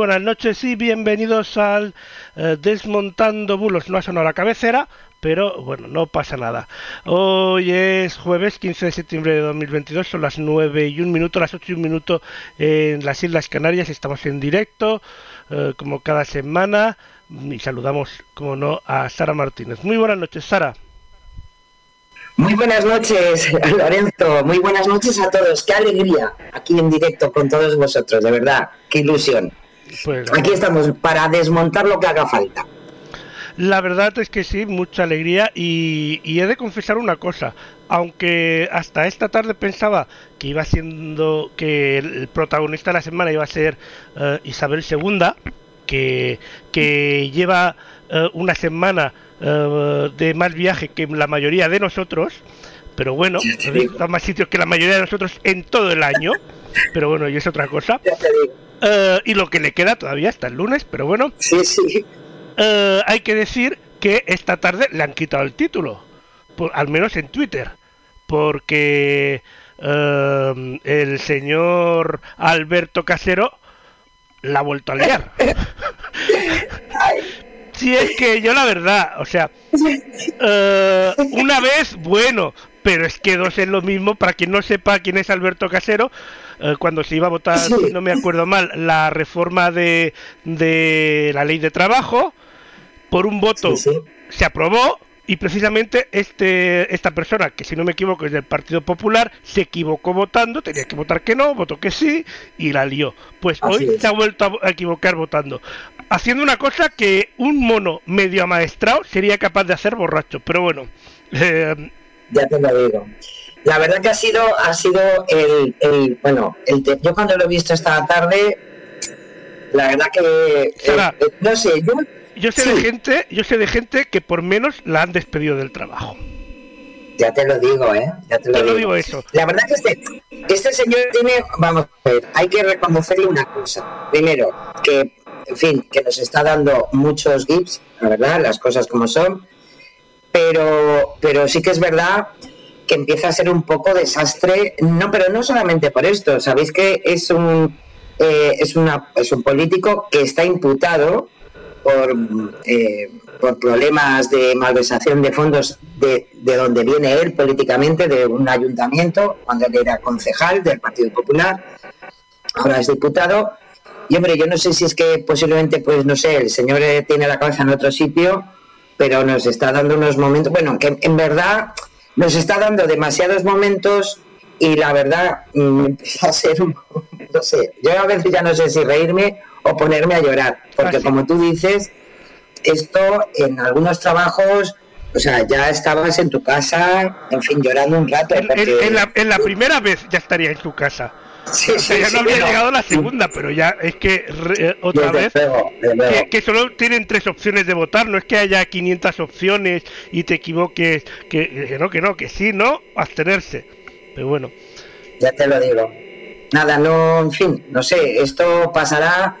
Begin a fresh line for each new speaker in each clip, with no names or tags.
buenas noches y bienvenidos al eh, Desmontando Bulos. No ha sonado la cabecera, pero bueno, no pasa nada. Hoy es jueves 15 de septiembre de 2022, son las 9 y un minuto, las 8 y un minuto en las Islas Canarias. Estamos en directo, eh, como cada semana, y saludamos, como no, a Sara Martínez. Muy buenas noches, Sara.
Muy buenas noches, Lorenzo. Muy buenas noches a todos. Qué alegría aquí en directo con todos vosotros, de verdad. Qué ilusión. Pues, aquí estamos para desmontar lo que haga falta.
La verdad es que sí, mucha alegría y, he de confesar una cosa. Aunque hasta esta tarde pensaba que iba siendo que el protagonista de la semana iba a ser eh, Isabel II, que, que lleva eh, una semana eh, de más viaje que la mayoría de nosotros, pero bueno, está más sitios que la mayoría de nosotros en todo el año, pero bueno, y es otra cosa. Eh, y lo que le queda todavía hasta el lunes, pero bueno.
Sí, sí.
Eh, hay que decir que esta tarde le han quitado el título, por, al menos en Twitter, porque el señor Alberto Casero la ha vuelto a liar. Si es que yo la verdad, o sea, eh, una vez, bueno, pero es que dos es lo mismo. Para quien no sepa quién es Alberto Casero, eh, cuando se iba a votar, si no me acuerdo mal, la reforma de, de la ley de trabajo, por un voto se aprobó y precisamente este esta persona, que si no me equivoco es del Partido Popular, se equivocó votando, tenía que votar que no, votó que sí y la lió. Pues hoy se ha vuelto a equivocar votando. Haciendo una cosa que un mono medio amaestrado sería capaz de hacer borracho. Pero bueno.
Eh, ya te lo digo. La verdad que ha sido, ha sido el, bueno, el yo cuando lo he visto esta tarde, la verdad que eh, eh, no sé, yo
yo sé de gente, yo sé de gente que por menos la han despedido del trabajo.
Ya te lo digo, ¿eh? Ya te lo, digo. eso. La verdad que este, este señor tiene, vamos a ver, hay que reconocerle una cosa. Primero, que, en fin, que nos está dando muchos gips, la verdad, las cosas como son, pero, pero sí que es verdad que empieza a ser un poco desastre, no, pero no solamente por esto, sabéis que es un, eh, es, una, es un político que está imputado por, eh, por problemas de malversación de fondos de, de, donde viene él políticamente, de un ayuntamiento, cuando él era concejal del Partido Popular, ahora es diputado. Y hombre, yo no sé si es que posiblemente, pues no sé, el señor eh, tiene la cabeza en otro sitio, pero nos está dando unos momentos, bueno, que en verdad nos está dando demasiados momentos y la verdad mm, empieza a ser un, no sé, yo a veces ya no sé si reírme o ponerme a llorar, porque como tú dices, esto en algunos trabajos, o sea, ya estabas en tu casa, en fin, llorando un rato.
En, la, primera vez ya estaría en tu casa. Sí, ya no había llegado la segunda, pero ya es que eh, otra vez que, solo tienen tres opciones de votar, no es que haya 500 opciones y te equivoques, que, que no, que no, que sí, no, abstenerse. Pero bueno.
Ya te lo digo. Nada, no, en fin, no sé, esto pasará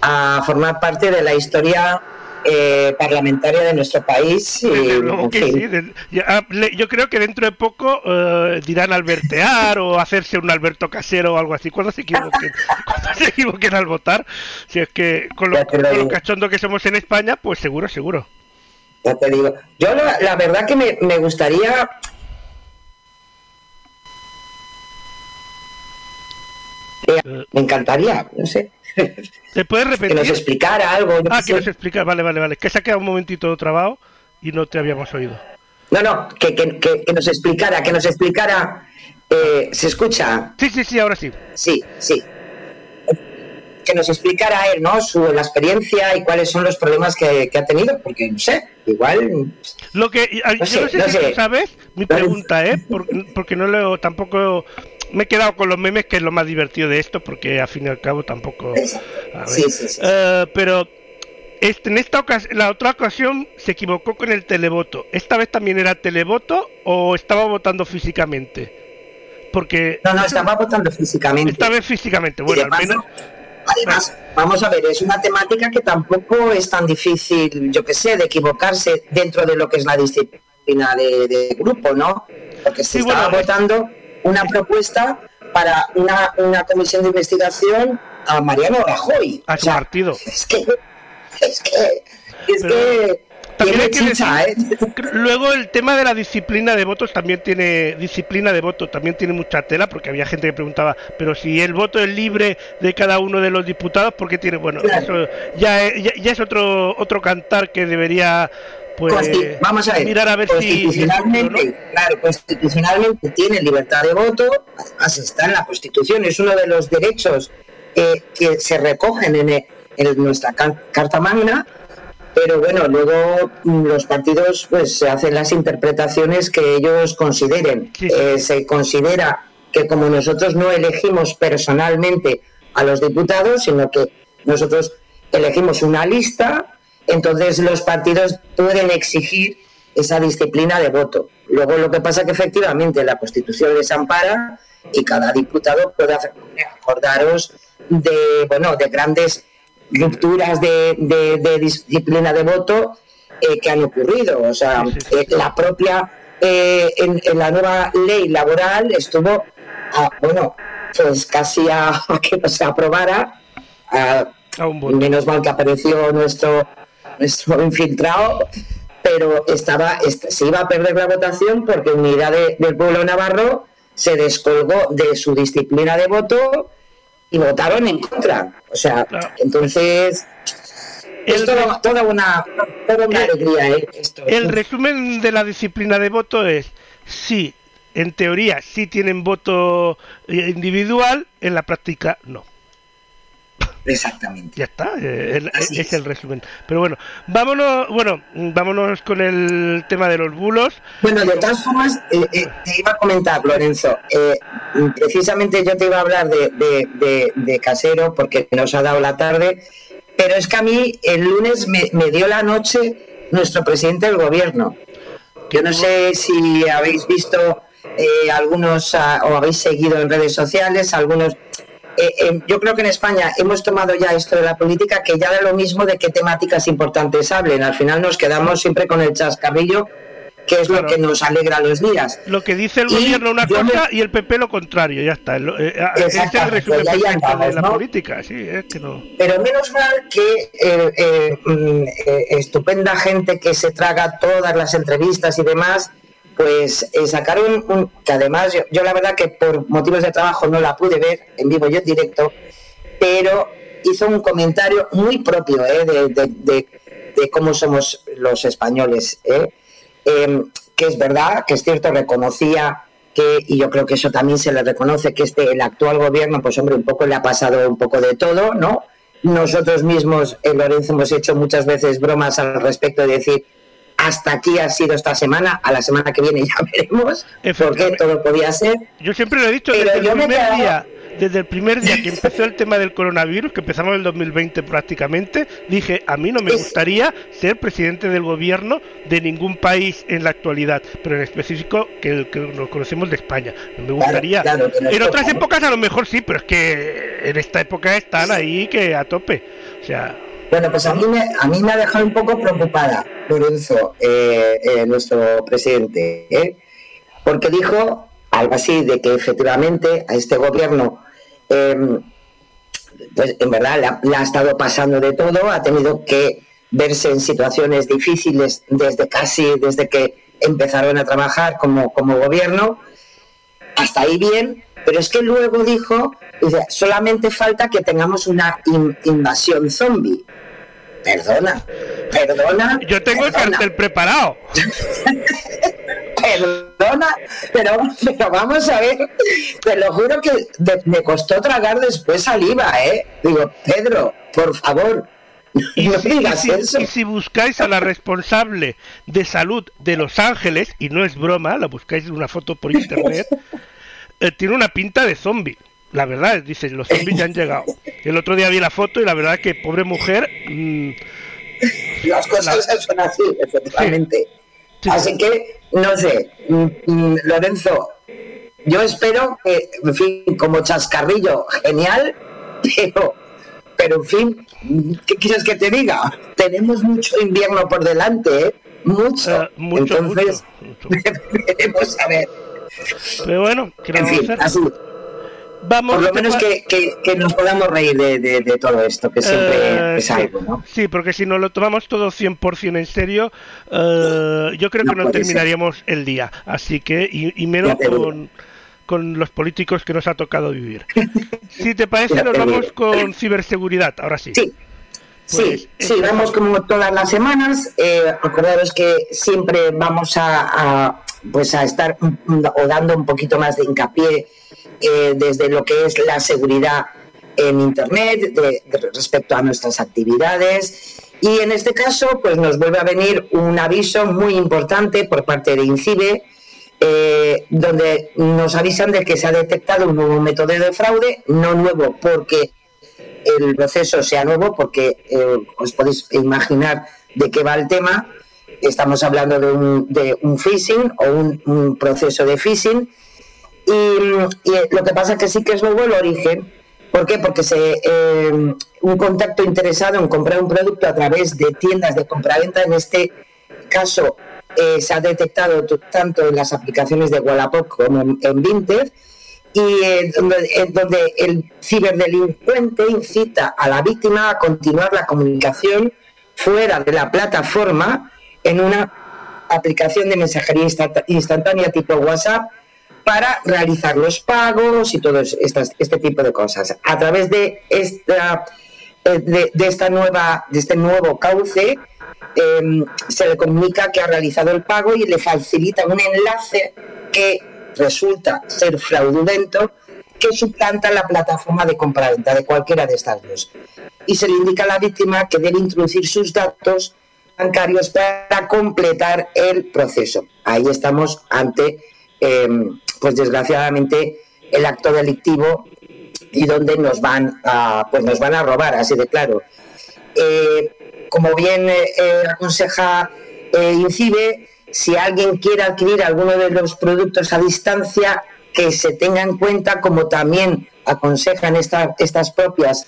a formar parte de la historia eh, parlamentaria de nuestro país.
yo creo que dentro de poco eh, dirán albertear o hacerse un Alberto Casero o algo así. Cuando se equivoquen, cuando se equivoquen al votar, si es que con lo, cachondo que somos en España, pues seguro, seguro.
Ya te digo. Yo la, verdad que me, me gustaría me encantaría, no sé,
¿Te puedes repetir?
Que nos explicara algo.
Ah, que nos explicara, vale, vale, vale. Que se ha quedado un momentito trabado y no te habíamos oído.
No, no, que, que, que, nos explicara, que nos explicara. Eh, ¿Se escucha?
Sí, sí, sí, ahora sí.
Sí, sí. Que nos explicara él, ¿no? Su la experiencia y cuáles son los problemas que, ha tenido, porque no sé, igual.
Lo que. yo sé, no sé si tú sabes, mi pregunta, ¿eh? porque no leo tampoco me he quedado con los memes, que es lo más divertido de esto, porque al fin y al cabo tampoco. Sí, sí, sí. Eh, pero este, en esta ocasión, la otra ocasión se equivocó con el televoto. ¿Esta vez también era televoto o estaba votando físicamente? Porque.
No, no, estaba votando físicamente.
Esta vez físicamente, bueno, al menos.
Además, vamos a ver, es una temática que tampoco es tan difícil, yo que sé, de equivocarse dentro de lo que es la disciplina de, grupo, ¿no? Porque se estaba votando una propuesta para una, una comisión de investigación a Mariano Rajoy.
A su partido.
Es que, es que, es que
¿eh? Luego el tema de la disciplina de votos también tiene disciplina de voto, también tiene mucha tela porque había gente que preguntaba, pero si el voto es libre de cada uno de los diputados, ¿por qué tiene? Bueno, eso ya, ya, es otro otro cantar que debería pues
vamos a ver, mirar a ver constitucionalmente, claro, constitucionalmente tiene libertad de voto, además está en la Constitución, es uno de los derechos eh, que se recogen en, en nuestra Carta Magna pero bueno, luego mm, los partidos pues se hacen las interpretaciones que ellos consideren. Eh, se considera que como nosotros no elegimos personalmente a los diputados, sino que nosotros elegimos una lista, entonces los partidos pueden exigir esa disciplina de voto. Luego lo que pasa es que efectivamente la Constitución les ampara y cada diputado puede acordaros de bueno de grandes rupturas de, disciplina de voto eh, que han ocurrido. O sea, eh, la propia, eh, en, la nueva ley laboral estuvo, bueno, pues casi a, que no se aprobara. menos mal que apareció nuestro, nuestro infiltrado, pero estaba, se iba a perder la votación porque Unidad del Pueblo Navarro se descolgó de su disciplina de voto y votaron en contra. O sea, entonces es toda, una, alegría. ¿eh?
El resumen de la disciplina de voto es, sí, en teoría sí tienen voto individual, en la práctica no.
Exactamente.
Ya está, eh, es, el resumen. Pero bueno, vámonos, bueno, vámonos con el tema de los bulos.
Bueno, de todas formas, eh, eh, te iba a comentar, Lorenzo, precisamente yo te iba a hablar de, de, Casero porque nos ha dado la tarde, pero es que a mí el lunes me, me dio la noche nuestro presidente del gobierno. Yo no sé si habéis visto algunos ah, o habéis seguido en redes sociales algunos eh, eh, yo creo que en España hemos tomado ya esto de la política que ya da lo mismo de qué temáticas importantes hablen. Al final nos quedamos siempre con el chascarrillo que es lo que nos alegra los días.
Lo que dice el gobierno una cosa y el PP lo contrario, ya está. Eh, es el resumen de la política, sí, es que no.
Pero menos mal que mm, estupenda gente que se traga todas las entrevistas y demás pues eh, sacaron un, que además yo, la verdad que por motivos de trabajo no la pude ver en vivo y en directo, pero hizo un comentario muy propio eh, de, cómo somos los españoles, eh. em, que es verdad, que es cierto, reconocía que, y yo creo que eso también se le reconoce, que este, el actual gobierno, pues hombre, un poco le ha pasado un poco de todo, ¿no? Nosotros mismos en Lorenzo hemos hecho muchas veces bromas al respecto de decir, hasta aquí ha sido esta semana, a la semana que viene ya veremos, porque todo podía ser.
Yo siempre lo he dicho desde el primer día, desde el primer día que empezó el tema del coronavirus, que empezamos en el 2020 prácticamente, dije, a mí no me gustaría ser presidente del gobierno de ningún país en la actualidad, pero en específico que, que nos conocemos de España. No me gustaría. en otras épocas a lo mejor sí, pero es que en esta época están ahí que a tope. O sea,
bueno, pues a mí me, a mí me ha dejado un poco preocupada Lorenzo, eh, eh, nuestro presidente, ¿eh? porque dijo algo así de que efectivamente a este gobierno, em, pues en verdad le ha, estado pasando de todo, ha tenido que verse en situaciones difíciles desde casi desde que empezaron a trabajar como, como gobierno, hasta ahí bien, pero es que luego dijo, solamente falta que tengamos una invasión zombie. Perdona, perdona.
Yo tengo el cartel preparado.
perdona, pero, vamos a ver, te lo juro que me costó tragar después saliva, ¿eh? Digo, Pedro, por favor,
y, si, si, buscáis a la responsable de salud de Los Ángeles, y no es broma, la buscáis en una foto por internet, eh, tiene una pinta de zombie. La verdad, dice, los zombies ya han llegado. El otro día vi la foto y la verdad que pobre mujer...
Mm, Las cosas son así, efectivamente. Así que, no sé, mm, mm, Lorenzo, yo espero que, en fin, como chascarrillo, genial, pero, pero en fin, ¿qué quieres que te diga? Tenemos mucho invierno por delante, ¿eh? Mucho.
Eh, mucho
Entonces,
mucho,
a ver.
Pero bueno,
en fin, así Vamos, Por lo menos que, que, nos podamos reír de, de, todo esto, que siempre eh, es algo, ¿no?
Sí, porque si nos lo tomamos todo 100% en serio, eh, yo creo que no, terminaríamos el día. Así que, y, menos con, con, los políticos que nos ha tocado vivir. si te parece, nos vamos con ciberseguridad, ahora sí.
Sí. sí, pues, sí, vamos como todas las semanas. Eh, acordaros que siempre vamos a, pues a estar o dando un poquito más de hincapié eh, desde lo que es la seguridad en Internet respecto a nuestras actividades. Y en este caso, pues nos vuelve a venir un aviso muy importante por parte de INCIBE, eh, donde nos avisan de que se ha detectado un nuevo método de fraude, no nuevo porque el proceso sea nuevo, porque eh, os podéis imaginar de qué va el tema. Estamos hablando de un, de un phishing o un proceso de phishing y, lo que pasa es que sí que es nuevo el origen. ¿Por qué? Porque se, eh, un contacto interesado en comprar un producto a través de tiendas de compraventa, en este caso eh, se ha detectado tanto en las aplicaciones de Wallapop como en, Vinted, y eh, donde, el ciberdelincuente incita a la víctima a continuar la comunicación fuera de la plataforma en una aplicación de mensajería instantánea tipo WhatsApp para realizar los pagos y todo este tipo de cosas. A través de esta, eh, de, esta nueva, de este nuevo cauce, em, se le comunica que ha realizado el pago y le facilita un enlace que resulta ser fraudulento que suplanta la plataforma de compraventa de cualquiera de estas dos. Y se le indica a la víctima que debe introducir sus datos bancarios para completar el proceso. Ahí estamos ante em, pues desgraciadamente el acto delictivo y donde nos van a, pues nos van a robar, así de claro. Eh, como bien eh, eh, aconseja INCIBE, si alguien quiere adquirir alguno de los productos a distancia, que se tenga en cuenta, como también aconsejan estas propias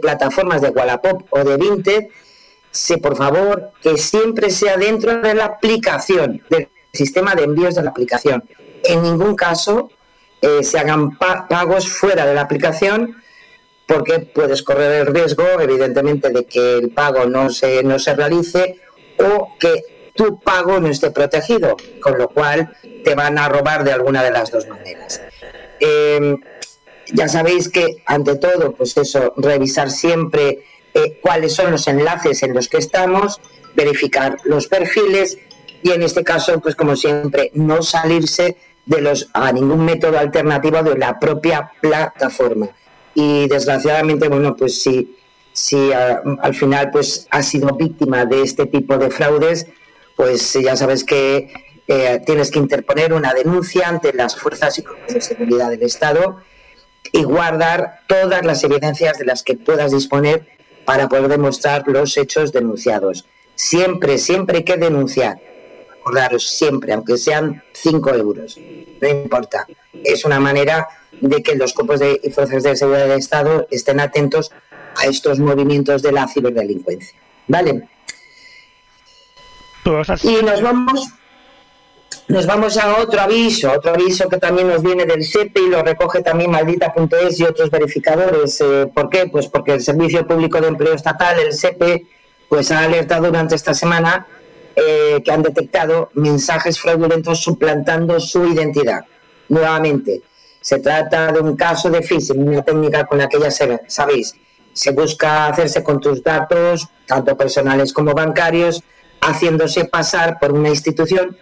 plataformas de Wallapop o de Vinted, se, por favor, que siempre sea dentro de la aplicación, del sistema de envíos de la aplicación en ningún caso eh, se hagan pagos fuera de la aplicación porque puedes correr el riesgo, evidentemente, de que el pago no se, no se realice o que tu pago no esté protegido, con lo cual te van a robar de alguna de las dos maneras. Em, ya sabéis que, ante todo, pues eso, revisar siempre eh, cuáles son los enlaces en los que estamos, verificar los perfiles y, en este caso, pues como siempre, no salirse de los a ningún método alternativo de la propia plataforma. Y desgraciadamente, bueno, pues si, si ah, al final pues ha sido víctima de este tipo de fraudes, pues ya sabes que eh, tienes que interponer una denuncia ante las fuerzas y de seguridad del Estado y guardar todas las evidencias de las que puedas disponer para poder demostrar los hechos denunciados. Siempre, siempre hay que denunciar acordaros siempre, aunque sean 5 euros, no importa. Es una manera de que los cuerpos de, y fuerzas de seguridad del Estado estén atentos a estos movimientos de la ciberdelincuencia. ¿Vale? Y nos vamos nos vamos a otro aviso, otro aviso que también nos viene del SEPE y lo recoge también maldita.es y otros verificadores. Eh, ¿Por qué? Pues porque el Servicio Público de Empleo Estatal, el SEPE, pues ha alertado durante esta semana eh, que han detectado mensajes fraudulentos suplantando su identidad. Nuevamente, se trata de un caso de phishing, una técnica con la que ya sabéis, se busca hacerse con tus datos, tanto personales como bancarios, haciéndose pasar por una institución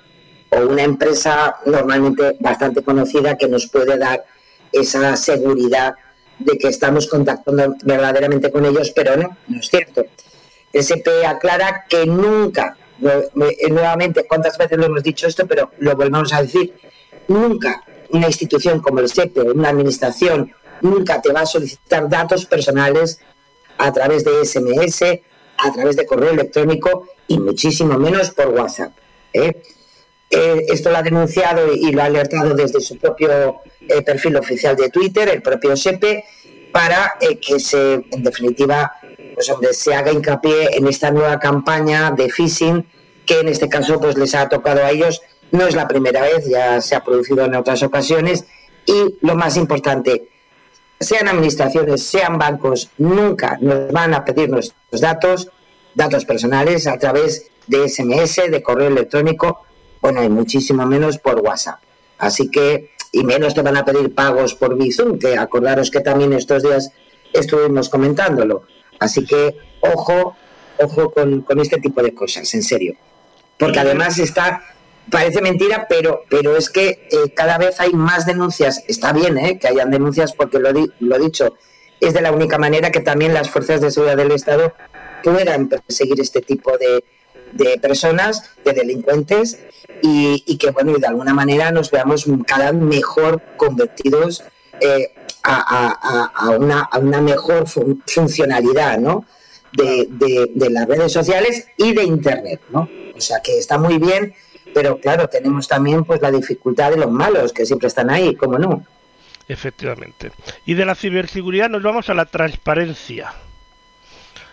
o una empresa normalmente bastante conocida que nos puede dar esa seguridad de que estamos contactando verdaderamente con ellos, pero no, no es cierto. El aclara que nunca eh, nuevamente, ¿cuántas veces lo hemos dicho esto? Pero lo volvemos a decir. Nunca una institución como el SEPE, una administración, nunca te va a solicitar datos personales a través de SMS, a través de correo electrónico y muchísimo menos por WhatsApp. ¿eh? Eh, esto lo ha denunciado y lo ha alertado desde su propio perfil oficial de Twitter, el propio SEPE, para que se, en definitiva, pues se haga hincapié en esta nueva campaña de phishing que en este caso pues les ha tocado a ellos. No es la primera vez, ya se ha producido en otras ocasiones y lo más importante, sean administraciones, sean bancos, nunca nos van a pedir nuestros datos, datos personales, a través de SMS, de correo electrónico, bueno, y muchísimo menos por WhatsApp. Así que, y menos te van a pedir pagos por Bizum, que acordaros que también estos días estuvimos comentándolo. Así que, ojo, ojo con, con este tipo de cosas, en serio. Porque además está parece mentira, pero, pero es que eh, cada vez hay más denuncias. Está bien ¿eh? que hayan denuncias porque lo, lo dicho, es de la única manera que también las fuerzas de seguridad del Estado puedan perseguir este tipo de, de personas, de delincuentes, y, que, bueno, y de alguna manera nos veamos cada vez mejor convertidos eh, a, una, a, una, mejor funcionalidad, ¿no? De, de, de, las redes sociales y de Internet, ¿no? O sea que está muy bien pero claro, tenemos también pues la dificultad de los malos que siempre están ahí, ¿cómo no?
Efectivamente. Y de la ciberseguridad nos vamos a la transparencia.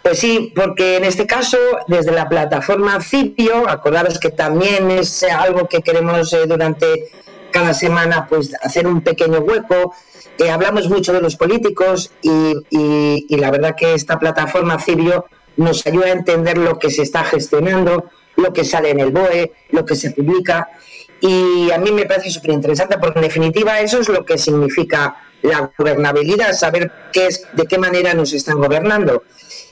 Pues sí, porque en este caso, desde la plataforma Cipio, acordaros que también es algo que queremos eh, durante cada semana, pues hacer un pequeño hueco. Eh, hablamos mucho de los políticos y, y, la verdad que esta plataforma Cipio nos ayuda a entender lo que se está gestionando, lo que sale en el BOE, lo que se publica. Y a mí me parece súper interesante porque en definitiva eso es lo que significa la gobernabilidad, saber qué es, de qué manera nos están gobernando.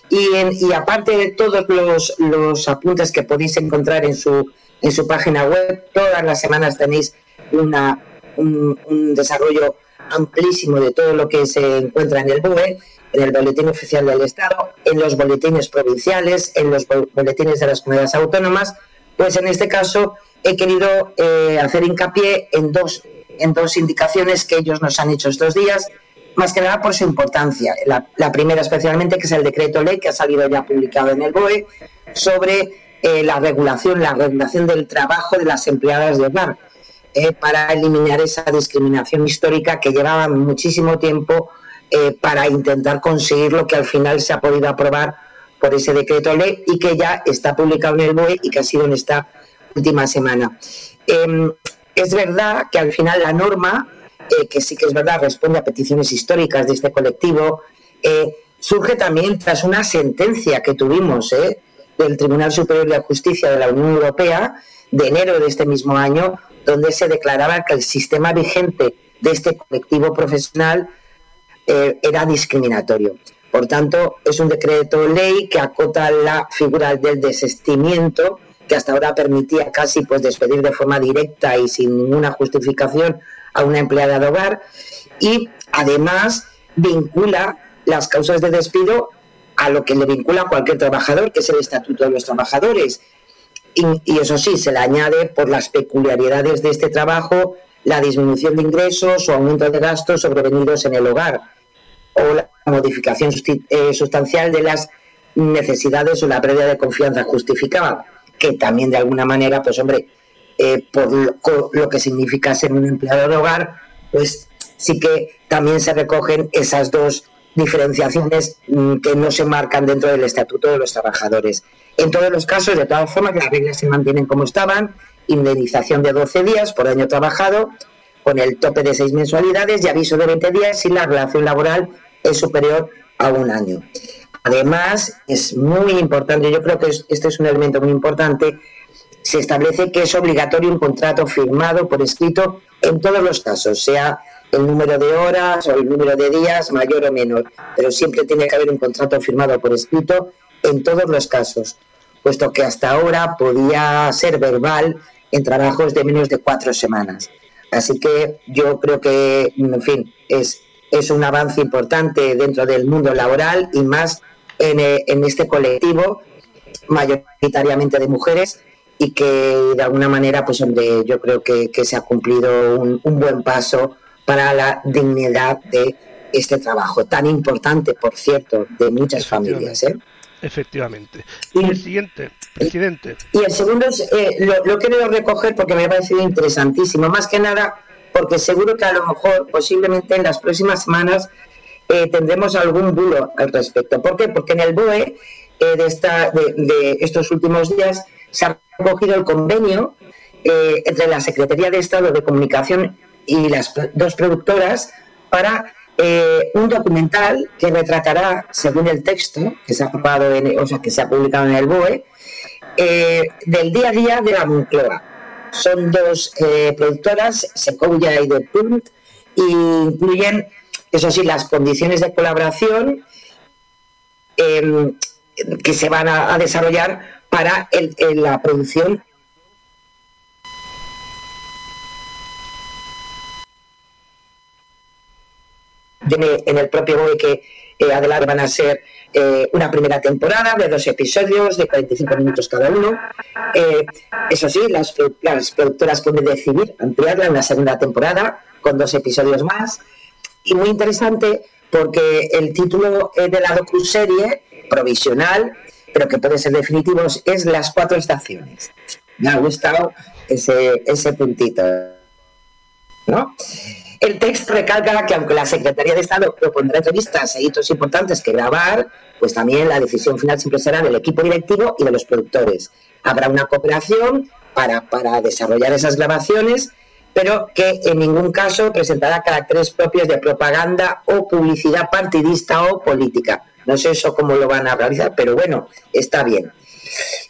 Y, y aparte de todos los, los, apuntes que podéis encontrar en su, en su página web, todas las semanas tenéis una, un, desarrollo amplísimo de todo lo que se encuentra en el BOE en el Boletín Oficial del Estado, en los boletines provinciales, en los boletines de las comunidades autónomas, pues en este caso he querido eh, hacer hincapié en dos, en dos indicaciones que ellos nos han hecho estos días, más que nada por su importancia. La, primera especialmente, que es el decreto ley que ha salido ya publicado en el BOE, sobre eh, la regulación, la regulación del trabajo de las empleadas de hogar, eh, para eliminar esa discriminación histórica que llevaba muchísimo tiempo eh, para intentar conseguir lo que al final se ha podido aprobar por ese decreto ley y que ya está publicado en el BOE y que ha sido en esta última semana. Em, es verdad que al final la norma, eh, que sí que es verdad, responde a peticiones históricas de este colectivo, eh, surge también tras una sentencia que tuvimos del Tribunal Superior de Justicia de la Unión Europea de enero de este mismo año, donde se declaraba que el sistema vigente de este colectivo profesional eh, era discriminatorio. Por tanto, es un decreto ley que acota la figura del desestimiento, que hasta ahora permitía casi pues despedir de forma directa y sin ninguna justificación a una empleada de hogar y además vincula las causas de despido a lo que le vincula cualquier trabajador, que es el Estatuto de los Trabajadores. Y, y, eso sí, se le añade por las peculiaridades de este trabajo la disminución de ingresos o aumento de gastos sobrevenidos en el hogar o la modificación eh, sustancial de las necesidades o la pérdida de confianza justificada, que también de alguna manera, pues hombre, eh, por lo, que significa ser un empleado de hogar, pues sí que también se recogen esas dos diferenciaciones mm, que no se marcan dentro del Estatuto de los Trabajadores. En todos los casos, de todas formas, las reglas se mantienen como estaban, indemnización de 12 días por año trabajado, con el tope de seis mensualidades y aviso de 20 días si la relación laboral es superior a un año. Además, es muy importante, yo creo que este es un elemento muy importante, se establece que es obligatorio un contrato firmado por escrito en todos los casos, sea el número de horas o el número de días mayor o menor, pero siempre tiene que haber un contrato firmado por escrito en todos los casos, puesto que hasta ahora podía ser verbal en trabajos de menos de cuatro semanas. Así que yo creo que, en fin, es es un avance importante dentro del mundo laboral y más en, eh, este colectivo mayoritariamente de mujeres y que de alguna manera, pues hombre, yo creo que, se ha cumplido un, buen paso para la dignidad de este trabajo, tan importante, por cierto, de muchas familias. ¿eh?
Efectivamente. Y, el siguiente, presidente.
Y el segundo eh, lo, lo quiero recoger porque me ha parecido interesantísimo. Más que nada, porque seguro que a lo mejor, posiblemente en las próximas semanas, eh, tendremos algún bulo al respecto. ¿Por qué? Porque en el BOE eh, de, esta, de, estos últimos días se ha recogido el convenio eh, entre la Secretaría de Estado de Comunicación y las dos productoras para eh, un documental que retratará, según el texto que se ha aprobado en, o sea, que se ha publicado en el BOE, eh, del día a día de la Moncloa. Son dos productoras, Sequoia y The Punt, y incluyen, eso sí, las condiciones de colaboración em, que se van a, desarrollar para la producción en el propio BOE que eh, adelante van a ser eh, una primera temporada de dos episodios de 45 minutos cada uno. Eh, eso sí, las, productoras pueden decidir ampliarla en la segunda temporada con dos episodios más. Y muy interesante porque el título de la docuserie, provisional, pero que puede ser definitivo, es Las Cuatro Estaciones. Me ha gustado ese, ese puntito. ¿no? El texto recalca que aunque la Secretaría de Estado propondrá entrevistas e hitos importantes que grabar, pues también la decisión final siempre será del equipo directivo y de los productores. Habrá una cooperación para, para desarrollar esas grabaciones, pero que en ningún caso presentará caracteres propios de propaganda o publicidad partidista o política. No sé eso cómo lo van a realizar, pero bueno, está bien.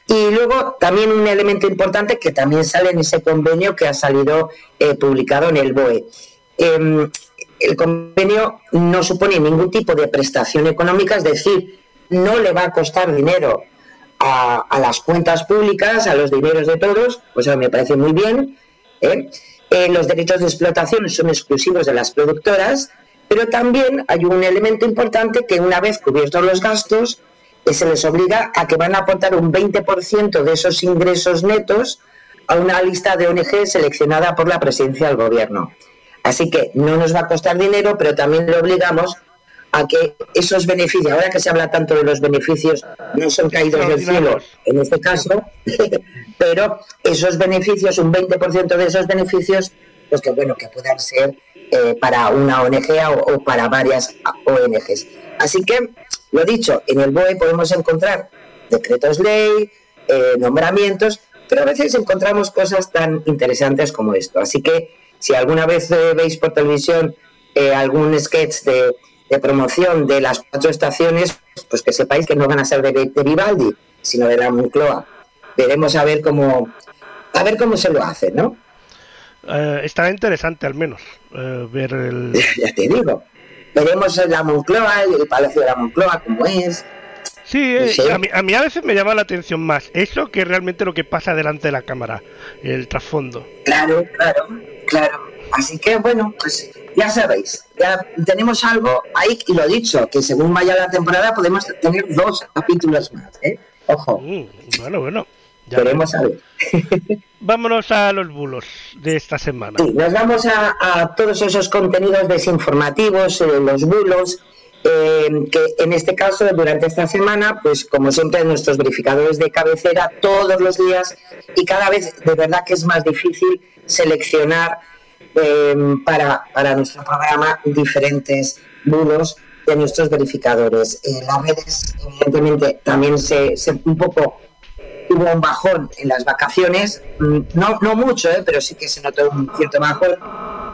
Y luego también un elemento importante que también sale en ese convenio que ha salido eh, publicado en el BOE. Em, el convenio no supone ningún tipo de prestación económica, es decir, no le va a costar dinero a, las cuentas públicas, a los dineros de todos, pues eso me parece muy bien. ¿eh? Eh, los derechos de explotación son exclusivos de las productoras, pero también hay un elemento importante que una vez cubiertos los gastos, se les obliga a que van a aportar un 20% de esos ingresos netos a una lista de ONG seleccionada por la presidencia del gobierno. Así que no nos va a costar dinero, pero también le obligamos a que esos beneficios, ahora que se habla tanto de los beneficios, no son caídos del cielo en este caso, pero esos beneficios, un 20% de esos beneficios, que bueno, que puedan ser eh, para una ONG o, para varias ONGs. Así que, lo dicho, en el BOE podemos encontrar decretos ley, eh, nombramientos, pero a veces encontramos cosas tan interesantes como esto. Así que si alguna vez eh, veis por televisión algún sketch de, promoción de las cuatro estaciones, pues que sepáis que no van a ser de, Vivaldi, sino de la Moncloa. Veremos a ver cómo, a ver cómo se lo hace, ¿no?
Eh, estará interesante al menos ver el...
ya te digo. Veremos la Moncloa, el Palacio de la Moncloa, cómo es.
Sí, a, mí, a, mí, a veces me llama la atención más eso que realmente lo que pasa delante de la cámara, el trasfondo.
Claro, claro. Claro, así que bueno, pues ya sabéis, ya tenemos algo ahí y lo dicho, que según vaya la temporada podemos tener dos capítulos más, ¿eh? Ojo.
Mm, bueno, bueno.
Veremos a ver.
Vámonos a los bulos de esta semana.
Sí, nos vamos a, todos esos contenidos desinformativos, eh, los bulos, eh, que en este caso durante esta semana, pues como siempre nuestros verificadores de cabecera todos los días y cada vez de verdad que es más difícil seleccionar eh, para, para, nuestro programa diferentes bulos de nuestros verificadores. En las redes, evidentemente, también se, un poco hubo un bajón en las vacaciones, mm, no, no mucho, ¿eh? pero sí que se notó un cierto bajón,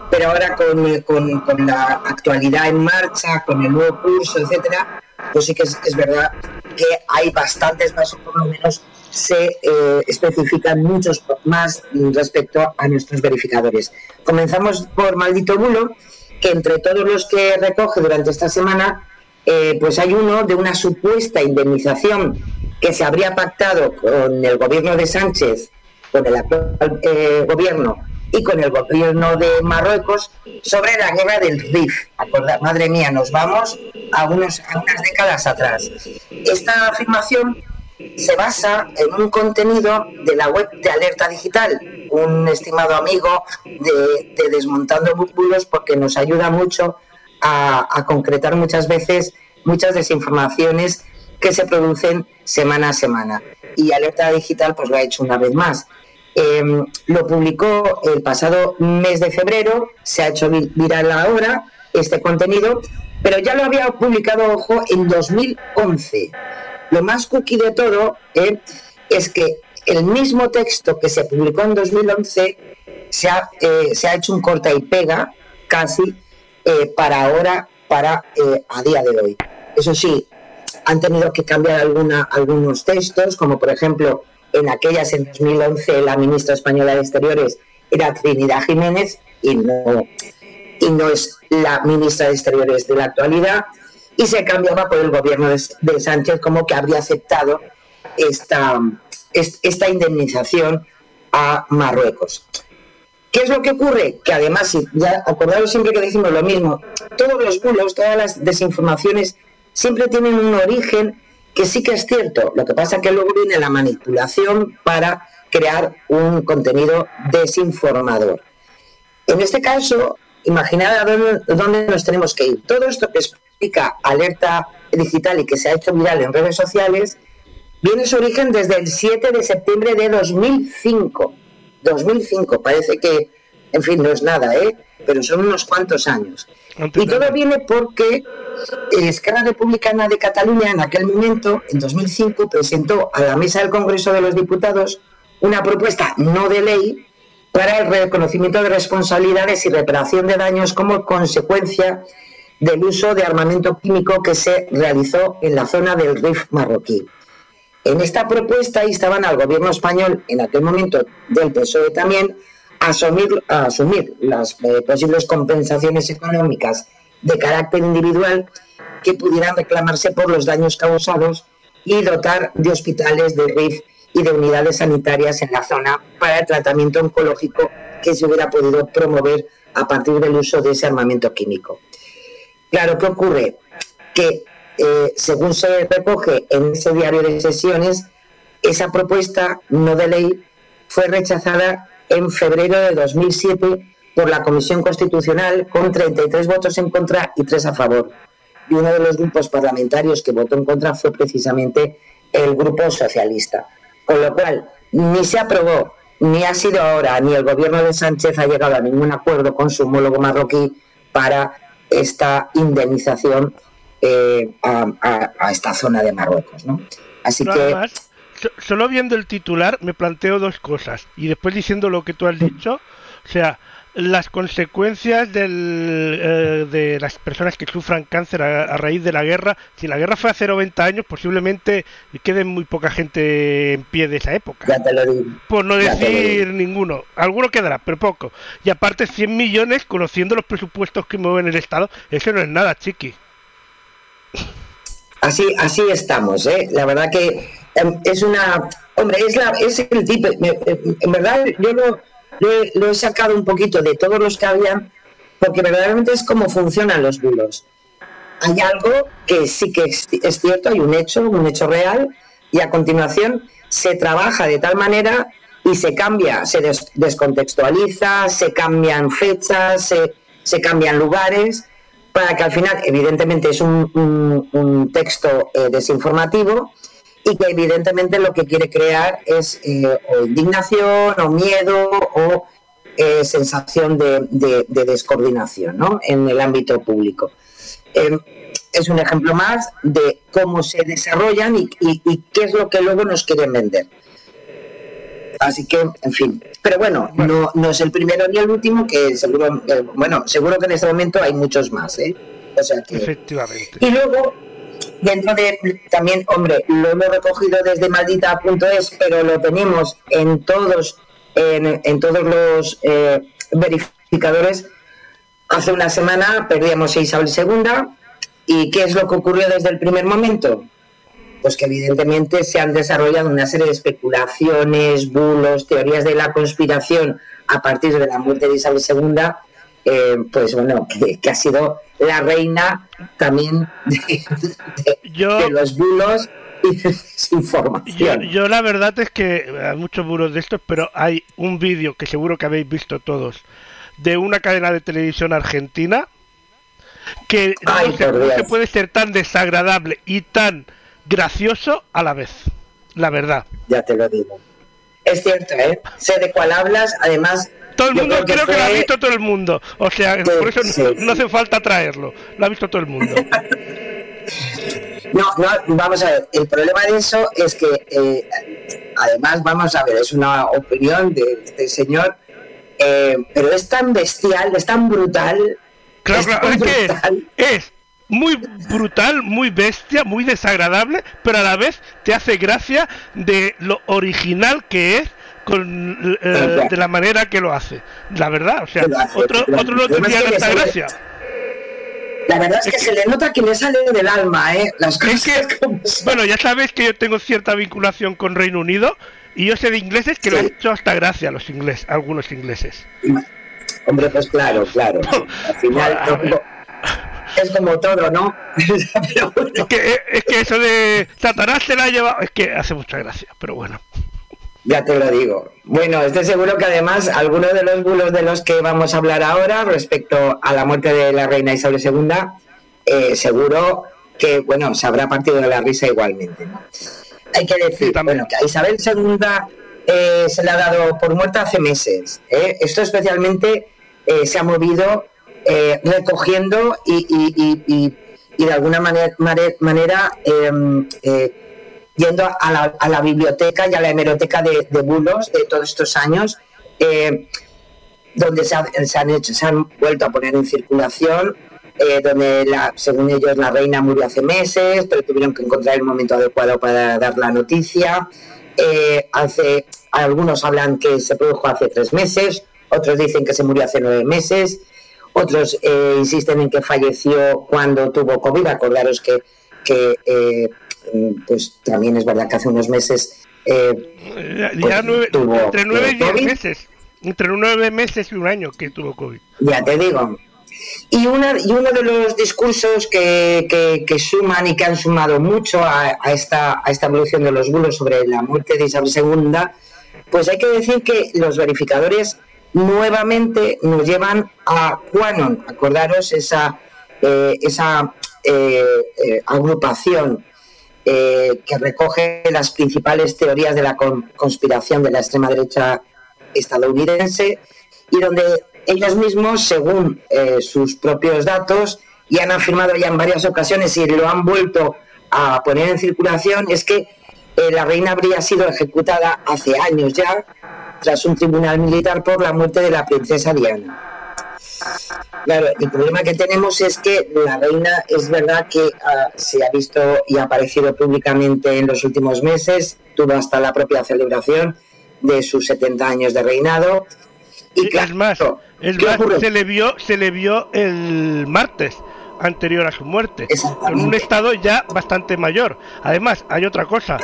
pero ahora con, con, con la actualidad en marcha, con el nuevo curso, etcétera, pues sí que es, verdad que hay bastantes más, por lo menos se eh, especifican muchos más respecto a nuestros verificadores. Comenzamos por Maldito Bulo, que entre todos los que recoge durante esta semana, eh, pues hay uno de una supuesta indemnización que se habría pactado con el gobierno de Sánchez, con el actual eh, gobierno y con el gobierno de Marruecos sobre la guerra del Rif. Madre mía, nos vamos a, unos, a unas décadas atrás. Esta afirmación se basa en un contenido de la web de Alerta Digital, un estimado amigo de, Desmontando Bulos, porque nos ayuda mucho a, concretar muchas veces muchas desinformaciones que se producen semana a semana. Y Alerta Digital pues lo ha hecho una vez más. Em, lo publicó el pasado mes de febrero, se ha hecho viral ahora este contenido, pero ya lo había publicado, ojo, en 2011. Lo más cookie de todo eh, es que el mismo texto que se publicó en 2011 se ha, eh, se ha hecho un corta y pega casi eh, para ahora para eh, a día de hoy. Eso sí, han tenido que cambiar algunos textos, como por ejemplo en aquellas en 2011 la ministra española de Exteriores era Trinidad Jiménez y no, y no es la ministra de Exteriores de la actualidad y se cambiaba por el gobierno de, Sánchez como que habría aceptado esta, esta indemnización a Marruecos. ¿Qué es lo que ocurre? Que además, ya acordaros siempre que decimos lo mismo, todos los bulos, todas las desinformaciones siempre tienen un origen que sí que es cierto. Lo que pasa es que luego viene la manipulación para crear un contenido desinformador. En este caso, imaginad a dónde, nos tenemos que ir. Todo esto que explica alerta digital y que se ha hecho viral en redes sociales, viene su origen desde el 7 de septiembre de 2005. 2005, parece que, en fin, no es nada, ¿eh? pero son unos cuantos años. Y todo viene porque Esquerra Republicana de Cataluña en aquel momento, en 2005, presentó a la mesa del Congreso de los Diputados una propuesta no de ley para el reconocimiento de responsabilidades y reparación de daños como consecuencia del uso de armamento químico que se realizó en la zona del Rif marroquí. En esta propuesta instaban al gobierno español, en aquel momento del PSOE también, a asumir, las eh, posibles compensaciones económicas de carácter individual que pudieran reclamarse por los daños causados y dotar de hospitales de RIF y de unidades sanitarias en la zona para el tratamiento oncológico que se hubiera podido promover a partir del uso de ese armamento químico. Claro, ¿qué ocurre? Que eh, según se recoge en ese diario de sesiones, esa propuesta no de ley fue rechazada en febrero de 2007 por la Comisión Constitucional con 33 votos en contra y 3 a favor. Y uno de los grupos parlamentarios que votó en contra fue precisamente el Grupo Socialista. Con lo cual, ni se aprobó, ni ha sido ahora, ni el gobierno de Sánchez ha llegado a ningún acuerdo con su homólogo marroquí para esta indemnización eh, a, esta zona de Marruecos. ¿no? Así que.
solo viendo el titular me planteo dos cosas y después diciendo lo que tú has dicho, o sea, las consecuencias del, eh, de las personas que sufran cáncer a, raíz de la guerra. Si la guerra fue hace 90 años, posiblemente quede muy poca gente en pie de esa época. Por no decir ninguno. Alguno quedará, pero poco. Y aparte, 100 millones, conociendo los presupuestos que mueven el Estado, eso no es nada, chiqui.
Así, así estamos, ¿eh? La verdad que em, es una... Hombre, es, la, es el tipo... En verdad, yo no lo he, sacado un poquito de todos los que habían, porque verdaderamente es como funcionan los bulos. Hay algo que sí que es, cierto, hay un hecho, un hecho real, y a continuación se trabaja de tal manera y se cambia, se descontextualiza, se cambian fechas, se, se, cambian lugares, para que al final, evidentemente, es un, texto eh, desinformativo y que evidentemente lo que quiere crear es eh, indignación o miedo o eh, sensación de, descoordinación ¿no? en el ámbito público. Em, es un ejemplo más de cómo se desarrollan y, qué es lo que luego nos quieren vender. Así que, en fin. Pero bueno, no, no es el primero ni el último, que seguro, eh, bueno, seguro que en este momento hay muchos más, ¿eh?
O sea que, Efectivamente.
Y luego, dentro de también, hombre, lo hemos recogido desde maldita.es, pero lo tenemos en todos, en, todos los eh, verificadores. Hace una semana perdíamos a Isabel II. ¿Y qué es lo que ocurrió desde el primer momento? Pues que evidentemente se han desarrollado una serie de especulaciones, bulos, teorías de la conspiración a partir de la muerte de Isabel II eh, pues bueno, que, ha sido la reina también de, los bulos y desinformación.
Yo, yo, la verdad es que hay muchos bulos de estos, pero hay un vídeo que seguro que habéis visto todos de una cadena de televisión argentina que no, puede ser tan desagradable y tan gracioso a la vez, la verdad.
Ya te lo digo. Es cierto, ¿eh? Sé de cuál hablas, además
todo el mundo creo, que, lo ha visto todo el mundo. O sea, por eso no, hace falta traerlo. Lo ha visto todo el mundo.
No, no, vamos a ver. El problema de eso es que, eh, además, vamos a ver, es una opinión de este señor, eh, pero es tan bestial, es tan brutal.
Claro, es, que es, muy brutal, muy bestia, muy desagradable, pero a la vez te hace gracia de lo original que es con eh, de la manera que lo hace. La verdad, o sea, otro, otro no tendría tanta gracia.
La verdad es que, se le nota que le sale del alma, ¿eh? Las cosas
bueno, ya sabes que yo tengo cierta vinculación con Reino Unido y yo sé de ingleses que le han hecho hasta gracia a los ingleses, algunos ingleses.
Hombre, pues claro, claro. Al final es como todo, ¿no?
es, que, es que eso de Satanás se la ha llevado, es que hace mucha gracia, pero bueno.
Ya te lo digo. Bueno, estoy seguro que además algunos de los bulos de los que vamos a hablar ahora respecto a la muerte de la reina Isabel II, eh, seguro que, bueno, se habrá partido de la risa igualmente. Hay que decir, bueno, que a Isabel II eh, se le ha dado por muerta hace meses. ¿eh? Esto especialmente se ha movido recogiendo y, de alguna manera, manera em, yendo a la, biblioteca y a la hemeroteca de, bulos de todos estos años, eh, donde se, han hecho, se han vuelto a poner en circulación, eh, donde la, según ellos la reina murió hace meses, pero tuvieron que encontrar el momento adecuado para dar la noticia. Eh, hace, algunos hablan que se produjo hace tres meses, otros dicen que se murió hace nueve meses, otros insisten en que falleció cuando tuvo COVID. Acordaros que, que Mm, pues también es verdad que hace unos meses...
Eh, ya, pues, entre nueve y diez meses, entre nueve meses y un año que tuvo COVID.
Ya te digo. Y, una, y uno de los discursos que, que, suman y que han sumado mucho a, esta, a esta evolución de los bulos sobre la muerte de Isabel II, pues hay que decir que los verificadores nuevamente nos llevan a Quanon, acordaros esa, eh, esa eh, agrupación eh, que recoge las principales teorías de la conspiración de la extrema derecha estadounidense y donde ellos mismos, según eh, sus propios datos, y han afirmado ya en varias ocasiones y lo han vuelto a poner en circulación, es que eh, la reina habría sido ejecutada hace años ya tras un tribunal militar por la muerte de la princesa Diana. Claro, el problema que tenemos es que la reina es verdad que ah, se ha visto y ha aparecido públicamente en los últimos meses, tuvo hasta la propia celebración de sus 70 años de reinado.
Y, es más, es más se le vio se le vio el martes anterior a su muerte, en un estado ya bastante mayor. Además, hay otra cosa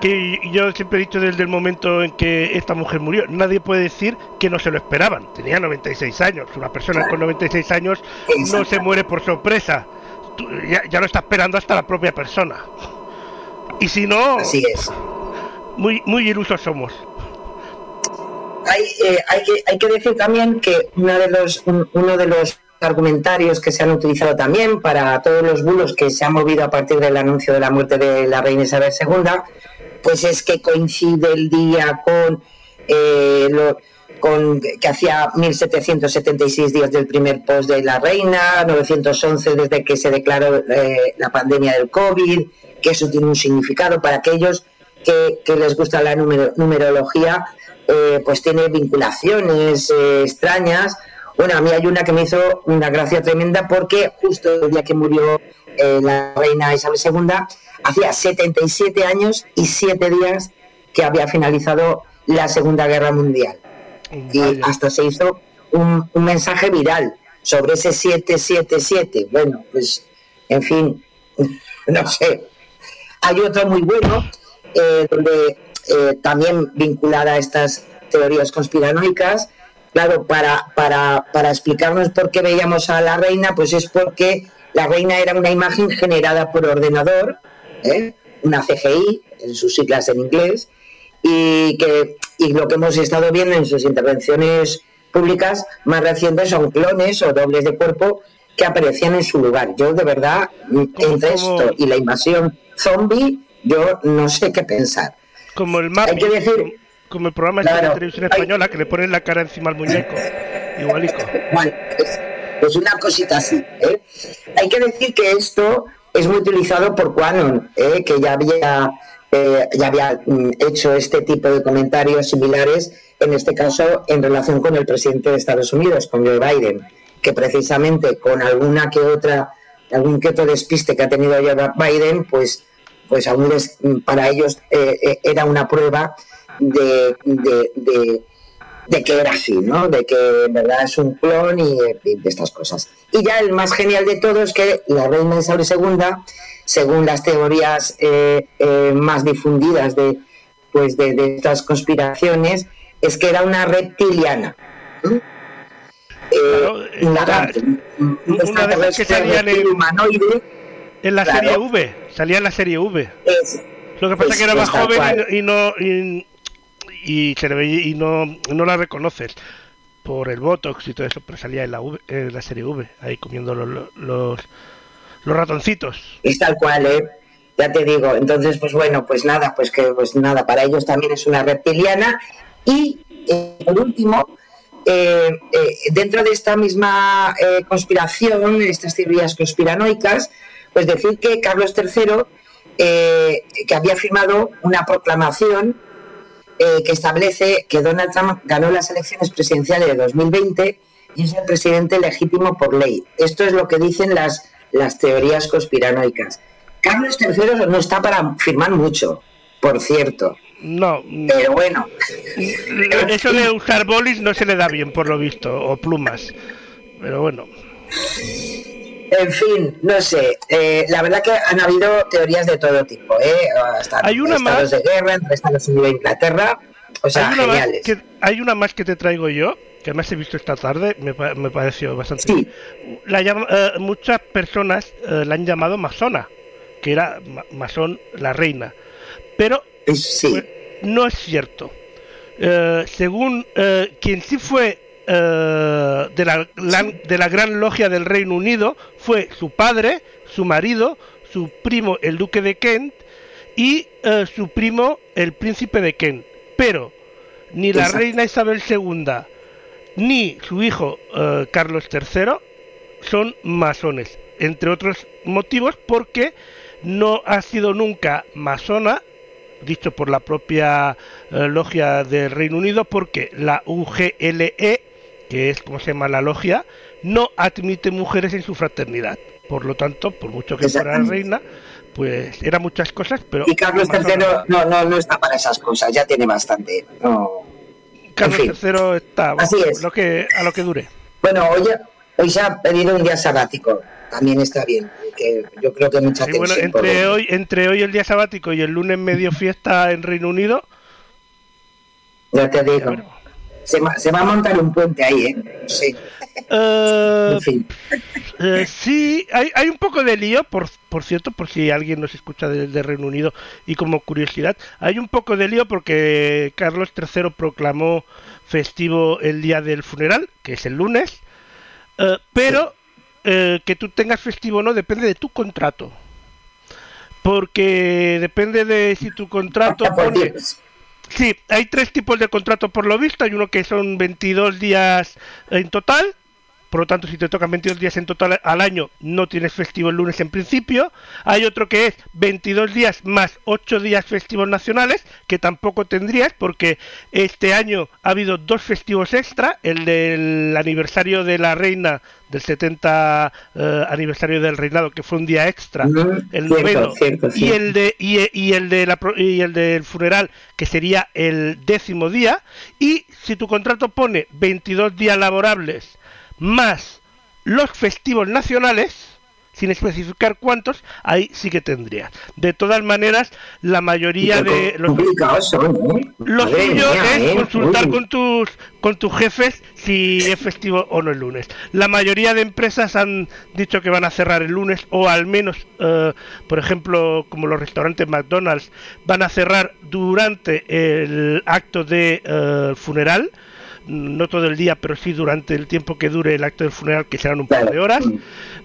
que yo siempre he dicho desde el momento en que esta mujer murió, nadie puede decir que no se lo esperaban. Tenía 96 años, una persona con 96 años no se muere por sorpresa, ya, lo está esperando hasta la propia persona. Y si no,
Así es.
Muy, muy ilusos somos.
Hay, eh, hay, que, hay que decir también que uno de los, uno de los argumentarios que se han utilizado también para todos los bulos que se han movido a partir del anuncio de la muerte de la reina Isabel II, pues es que coincide el día con, eh, con que hacía 1776 días del primer post de la reina, 911 desde que se declaró eh, la pandemia del COVID, que eso tiene un significado para aquellos que, les gusta la numerología, eh, pues tiene vinculaciones extrañas bueno, a mí hay una que me hizo una gracia tremenda porque justo el día que murió eh, la reina Isabel II, hacía 77 años y 7 días que había finalizado la Segunda Guerra Mundial. Y hasta se hizo un, mensaje viral sobre ese 777. Bueno, pues, en fin, no sé. Hay otro muy bueno, eh, donde eh, también vinculada a estas teorías conspiranoicas, Claro, para, para, para explicarnos por qué veíamos a la reina, pues es porque la reina era una imagen generada por ordenador, ¿eh? una CGI, en sus siglas en inglés, y, que, y lo que hemos estado viendo en sus intervenciones públicas más recientes son clones o dobles de cuerpo que aparecían en su lugar. Yo de verdad, entre esto y la invasión zombie, yo no sé qué pensar.
Como el mapa. Hay que decir, como el programa este de televisión española que le ponen la cara encima al muñeco. Igualico.
Bueno, pues, una cosita así. ¿eh? Hay que decir que esto es muy utilizado por Quanon, ¿eh? que ya había, eh, ya había mm, hecho este tipo de comentarios similares, en este caso en relación con el presidente de Estados Unidos, con Joe Biden, que precisamente con alguna que otra algún quieto despiste que ha tenido ya Biden, pues, pues aún para ellos eh, eh, era una prueba de, de, que era así, ¿no? De que en verdad es un clon y, de estas cosas. Y ya el más genial de todo es que la reina Isabel II, según las teorías eh, más difundidas de, pues de, estas conspiraciones, es que era una reptiliana.
Eh, una, vez que salía en, humanoide, en la serie V, salía en la serie V. Lo que pasa es que era más joven y, no y, se le y no, no la reconoces por el botox y todo eso, pero salía en la, en la serie V, ahí comiendo los, los, los ratoncitos.
Es tal cual, ¿eh? Ya te digo, entonces, pues bueno, pues nada, pues que, pues nada, para ellos también es una reptiliana. Y eh, por último, eh, eh, dentro de esta misma eh, conspiración, estas teorías conspiranoicas, pues decir que Carlos III, que había firmado una proclamación que establece que Donald Trump ganó las elecciones presidenciales de 2020 y es el presidente legítimo por ley. Esto es lo que dicen las, las teorías conspiranoicas. Carlos III no está para firmar mucho, por cierto.
No.
Pero bueno.
Eso de usar bolis no se le da bien, por lo visto, o plumas. Pero bueno.
En fin, no sé. Eh, la verdad que han habido teorías de todo tipo, ¿eh? Hasta
hay una
estados de guerra entre Estados Unidos e Inglaterra. O sea, hay una geniales.
Más que, hay una más que te traigo yo, que además he visto esta tarde, me, me pareció bastante.
Sí.
La eh, muchas personas eh, la han llamado masona, que era masón la reina. Pero
sí. Pues,
no es cierto. Eh, según eh, quien sí fue eh, de, la, de la Gran Logia del Reino Unido, fue su padre, su marido, su primo el Duque de Kent y su primo el Príncipe de Kent. Pero ni la reina Isabel II ni su hijo Carlos III son masones, entre otros motivos porque no ha sido nunca masona dicho por la propia eh, logia del Reino Unido, porque la UGLE, que es como se llama la logia, no admite mujeres en su fraternidad. Por lo tanto, por mucho que fuera reina, pues era muchas cosas, pero...
Y Carlos III no, no, no está para esas cosas, ya tiene bastante.
Carlos III está Así es. Lo que, a lo que dure.
Bueno, hoy, hoy se ha pedido un día sabático también está bien. Que yo creo que mucha
bueno, entre hoy, entre hoy el día sabático y el lunes medio fiesta en Reino Unido.
Ya te digo. Se, va a montar un puente ahí, ¿eh? Sí.
Eh, en fin. Eh, sí, hay, hay un poco de lío, por, por cierto, por si alguien nos escucha desde Reino Unido y como curiosidad, hay un poco de lío porque Carlos III proclamó festivo el día del funeral, que es el lunes, eh, pero que tú tengas festivo o no depende de tu contrato. Porque depende de si tu contrato pone... Sí, hay tres tipos de contrato por lo visto. Hay uno que son 22 días en total, por lo tanto, si te tocan 22 días en total al año, no tienes festivo el lunes en principio. Hay otro que es 22 días más 8 días festivos nacionales, que tampoco tendrías, porque este año ha habido dos festivos extra, el del aniversario de la reina del 70 eh, aniversario del reinado, que fue un día extra, el noveno, y el de y, el de la, y el del funeral, que sería el décimo día, y si tu contrato pone 22 días laborables más los festivos nacionales, sin especificar cuántos, ahí sí que tendría. De todas maneras, la mayoría de los
¿eh?
lo suyo es ¿eh? consultar con tus con tus jefes si es festivo o no el lunes. La mayoría de empresas han dicho que van a cerrar el lunes o al menos, eh, por ejemplo, como los restaurantes McDonald's van a cerrar durante el acto de funeral no todo el día, pero sí durante el tiempo que dure el acto del funeral, que serán un par de horas.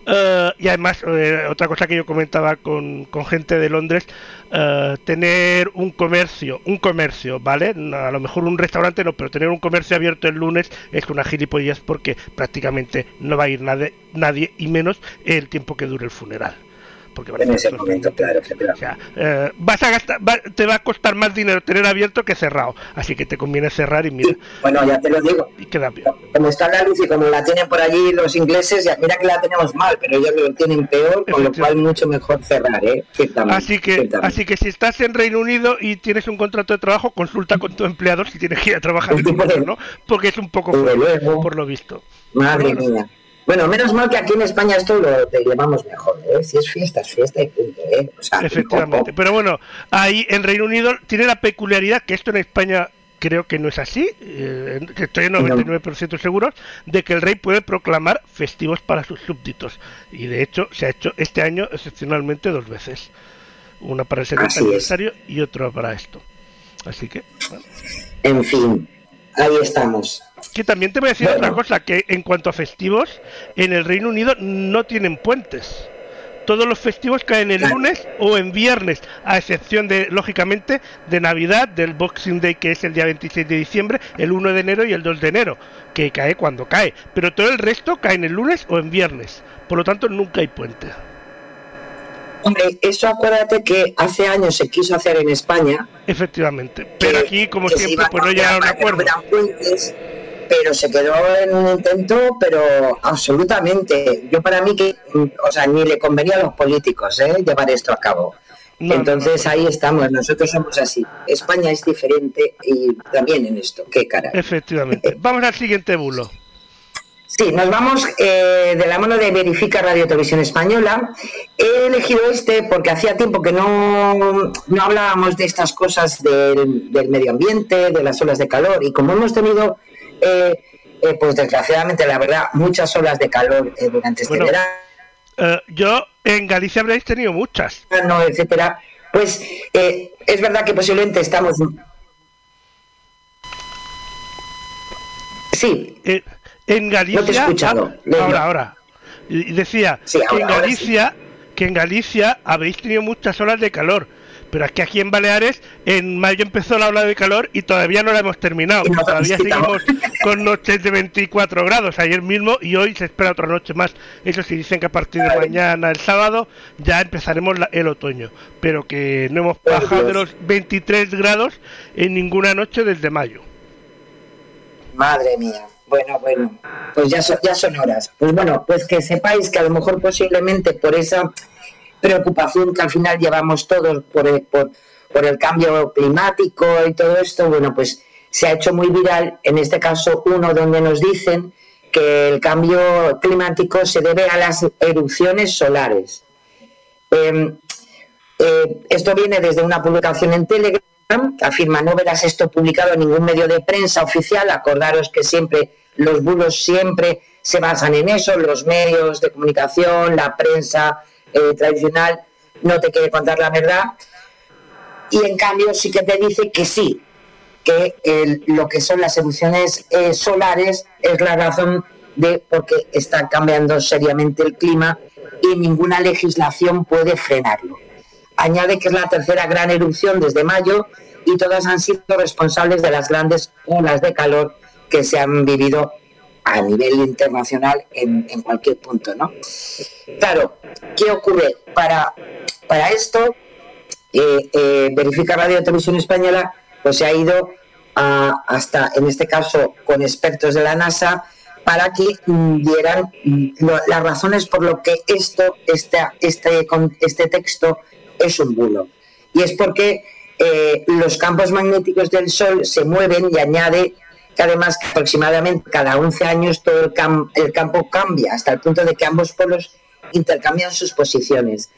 Eh, y además, eh, otra cosa que yo comentaba con, gente de Londres, eh, tener un comercio, un comercio, ¿vale? A lo mejor un restaurante no, pero tener un comercio abierto el lunes es una gilipollas porque prácticamente no va a ir nadie, nadie y menos el tiempo que dure el funeral. Porque
en ese momento, claro,
O sea, eh, vas a gastar, te va a costar más dinero tener abierto que cerrado, así que te conviene cerrar y mira.
bueno, ya te lo digo.
Y queda bien.
Como está la luz y como la tienen por allí los ingleses, ya, mira que la tenemos mal, pero ellos lo tienen peor, con lo cual mucho mejor cerrar, ¿eh?
Así que, así que si estás en Reino Unido y tienes un contrato de trabajo, consulta con tu empleador si tienes que ir a trabajar en ¿no? Porque es un poco por lo visto.
Madre mía. Bueno, menos mal que aquí en España esto lo llevamos mejor, ¿eh? Si es fiesta, es fiesta y punto, ¿eh?
Efectivamente. Pero bueno, ahí en Reino Unido tiene la peculiaridad que esto en España creo que no es así, eh, estoy en 99% seguro de que el rey puede proclamar festivos para sus súbditos. Y de hecho se ha hecho este año excepcionalmente dos veces. Una para el 70 aniversario y otra para esto. Así que...
En fin, ahí estamos.
Que también te voy a decir otra cosa, que en cuanto a festivos, en el Reino Unido no tienen puentes. Todos los festivos caen el lunes o en viernes, a excepción de, lógicamente, de Navidad, del Boxing Day, que es el día 26 de diciembre, el 1 de enero y el 2 de enero, que cae cuando cae. Pero todo el resto cae en el lunes o en viernes. Por lo tanto, nunca hay puente.
Hombre, eso acuérdate que hace años se quiso hacer en España.
Efectivamente. Pero aquí, como siempre, pues no llegaron a acuerdo
pero se quedó en un intento, pero absolutamente. Yo para mí que, o sea, ni le convenía a los políticos ¿eh? llevar esto a cabo. Entonces ahí estamos, nosotros somos así. España es diferente y también en esto, qué cara.
Efectivamente. Vamos al siguiente bulo.
Sí, nos vamos eh, de la mano de Verifica Radio Televisión Española. He elegido este porque hacía tiempo que no, no hablábamos de estas cosas del, del medio ambiente, de las olas de calor, y como hemos tenido eh, eh, pues desgraciadamente, la verdad, muchas olas de calor eh, durante este verano.
yo en Galicia habréis tenido muchas.
No, etcétera. Pues es verdad que posiblemente estamos. Sí.
En Galicia.
No te he escuchado.
Ah, ahora, ahora. Decía que en Galicia, que en Galicia habéis tenido muchas olas de calor pero es que aquí en Baleares, en mayo empezó la ola de calor y todavía no la hemos terminado. todavía seguimos con noches de 24 grados ayer mismo y hoy se espera otra noche más. Eso sí dicen que a partir de mañana, el sábado, ya empezaremos el otoño. Pero que no hemos bajado de los 23 grados en ninguna noche desde mayo.
Madre mía. Bueno, bueno, pues ya, ya son horas. Pues bueno, pues que sepáis que a lo mejor posiblemente por esa preocupación que al final llevamos todos por el, por, el cambio climático y todo esto, bueno, pues se ha hecho muy viral, en este caso uno donde nos dicen que el cambio climático se debe a las erupciones solares. Em, eh, esto viene desde una publicación en Telegram, afirma no verás esto publicado en ningún medio de prensa oficial, acordaros que siempre los bulos siempre se basan en eso, los medios de comunicación, la prensa eh, tradicional. No te quiere contar la verdad. Y en cambio sí que te dice que sí, que lo que son las erupciones eh, solares es la razón de por qué está cambiando seriamente el clima y ninguna legislación puede frenarlo. Añade que es la tercera gran erupción desde mayo y todas han sido responsables de las grandes olas de calor que se han vivido a nivel internacional en, cualquier punto, ¿no? Claro, ¿qué ocurre? Para, para esto, eh, eh, Verifica Radio Televisión Española pues se ha ido hasta, en este caso, con expertos de la NASA, para que dieran las razones por lo que esto, este, este, este texto es un bulo. Y es porque eh, los campos magnéticos del Sol se mueven y añade además aproximadamente cada 11 años todo el, el campo cambia hasta el punto de que ambos polos intercambian sus posiciones.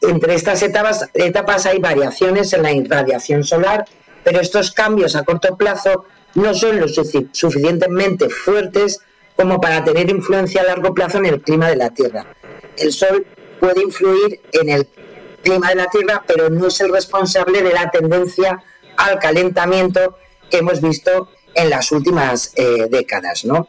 Entre estas etapas, etapas hay variaciones en la irradiación solar, pero estos cambios a corto plazo no son lo suficientemente fuertes como para tener influencia a largo plazo en el clima de la Tierra. El Sol puede influir en el clima de la Tierra, pero no es el responsable de la tendencia al calentamiento que hemos visto en las últimas eh, décadas. ¿no?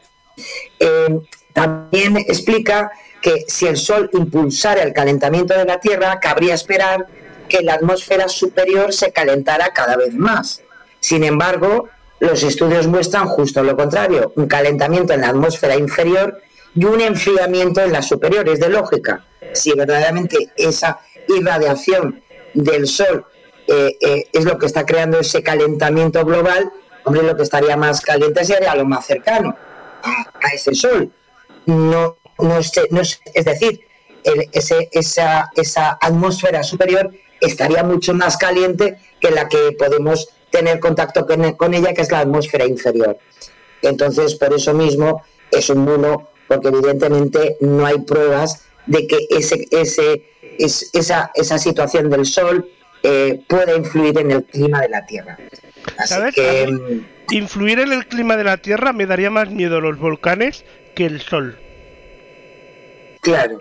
Eh, también explica que si el Sol impulsara el calentamiento de la Tierra, cabría esperar que la atmósfera superior se calentara cada vez más. Sin embargo, los estudios muestran justo lo contrario, un calentamiento en la atmósfera inferior y un enfriamiento en las superiores, de lógica. Si verdaderamente esa irradiación del Sol eh, eh, es lo que está creando ese calentamiento global, hombre, lo que estaría más caliente sería lo más cercano a, ese Sol. No, no, es, es, decir, ese, esa, esa atmósfera superior estaría mucho más caliente que la que podemos tener contacto con, ella, que es la atmósfera inferior. Entonces, por eso mismo es un bulo, porque evidentemente no hay pruebas de que ese, ese, esa, esa situación del Sol eh, pueda influir en el clima de la Tierra.
Mm, influir en el clima de la Tierra me daría más miedo los volcanes que el Sol.
Claro.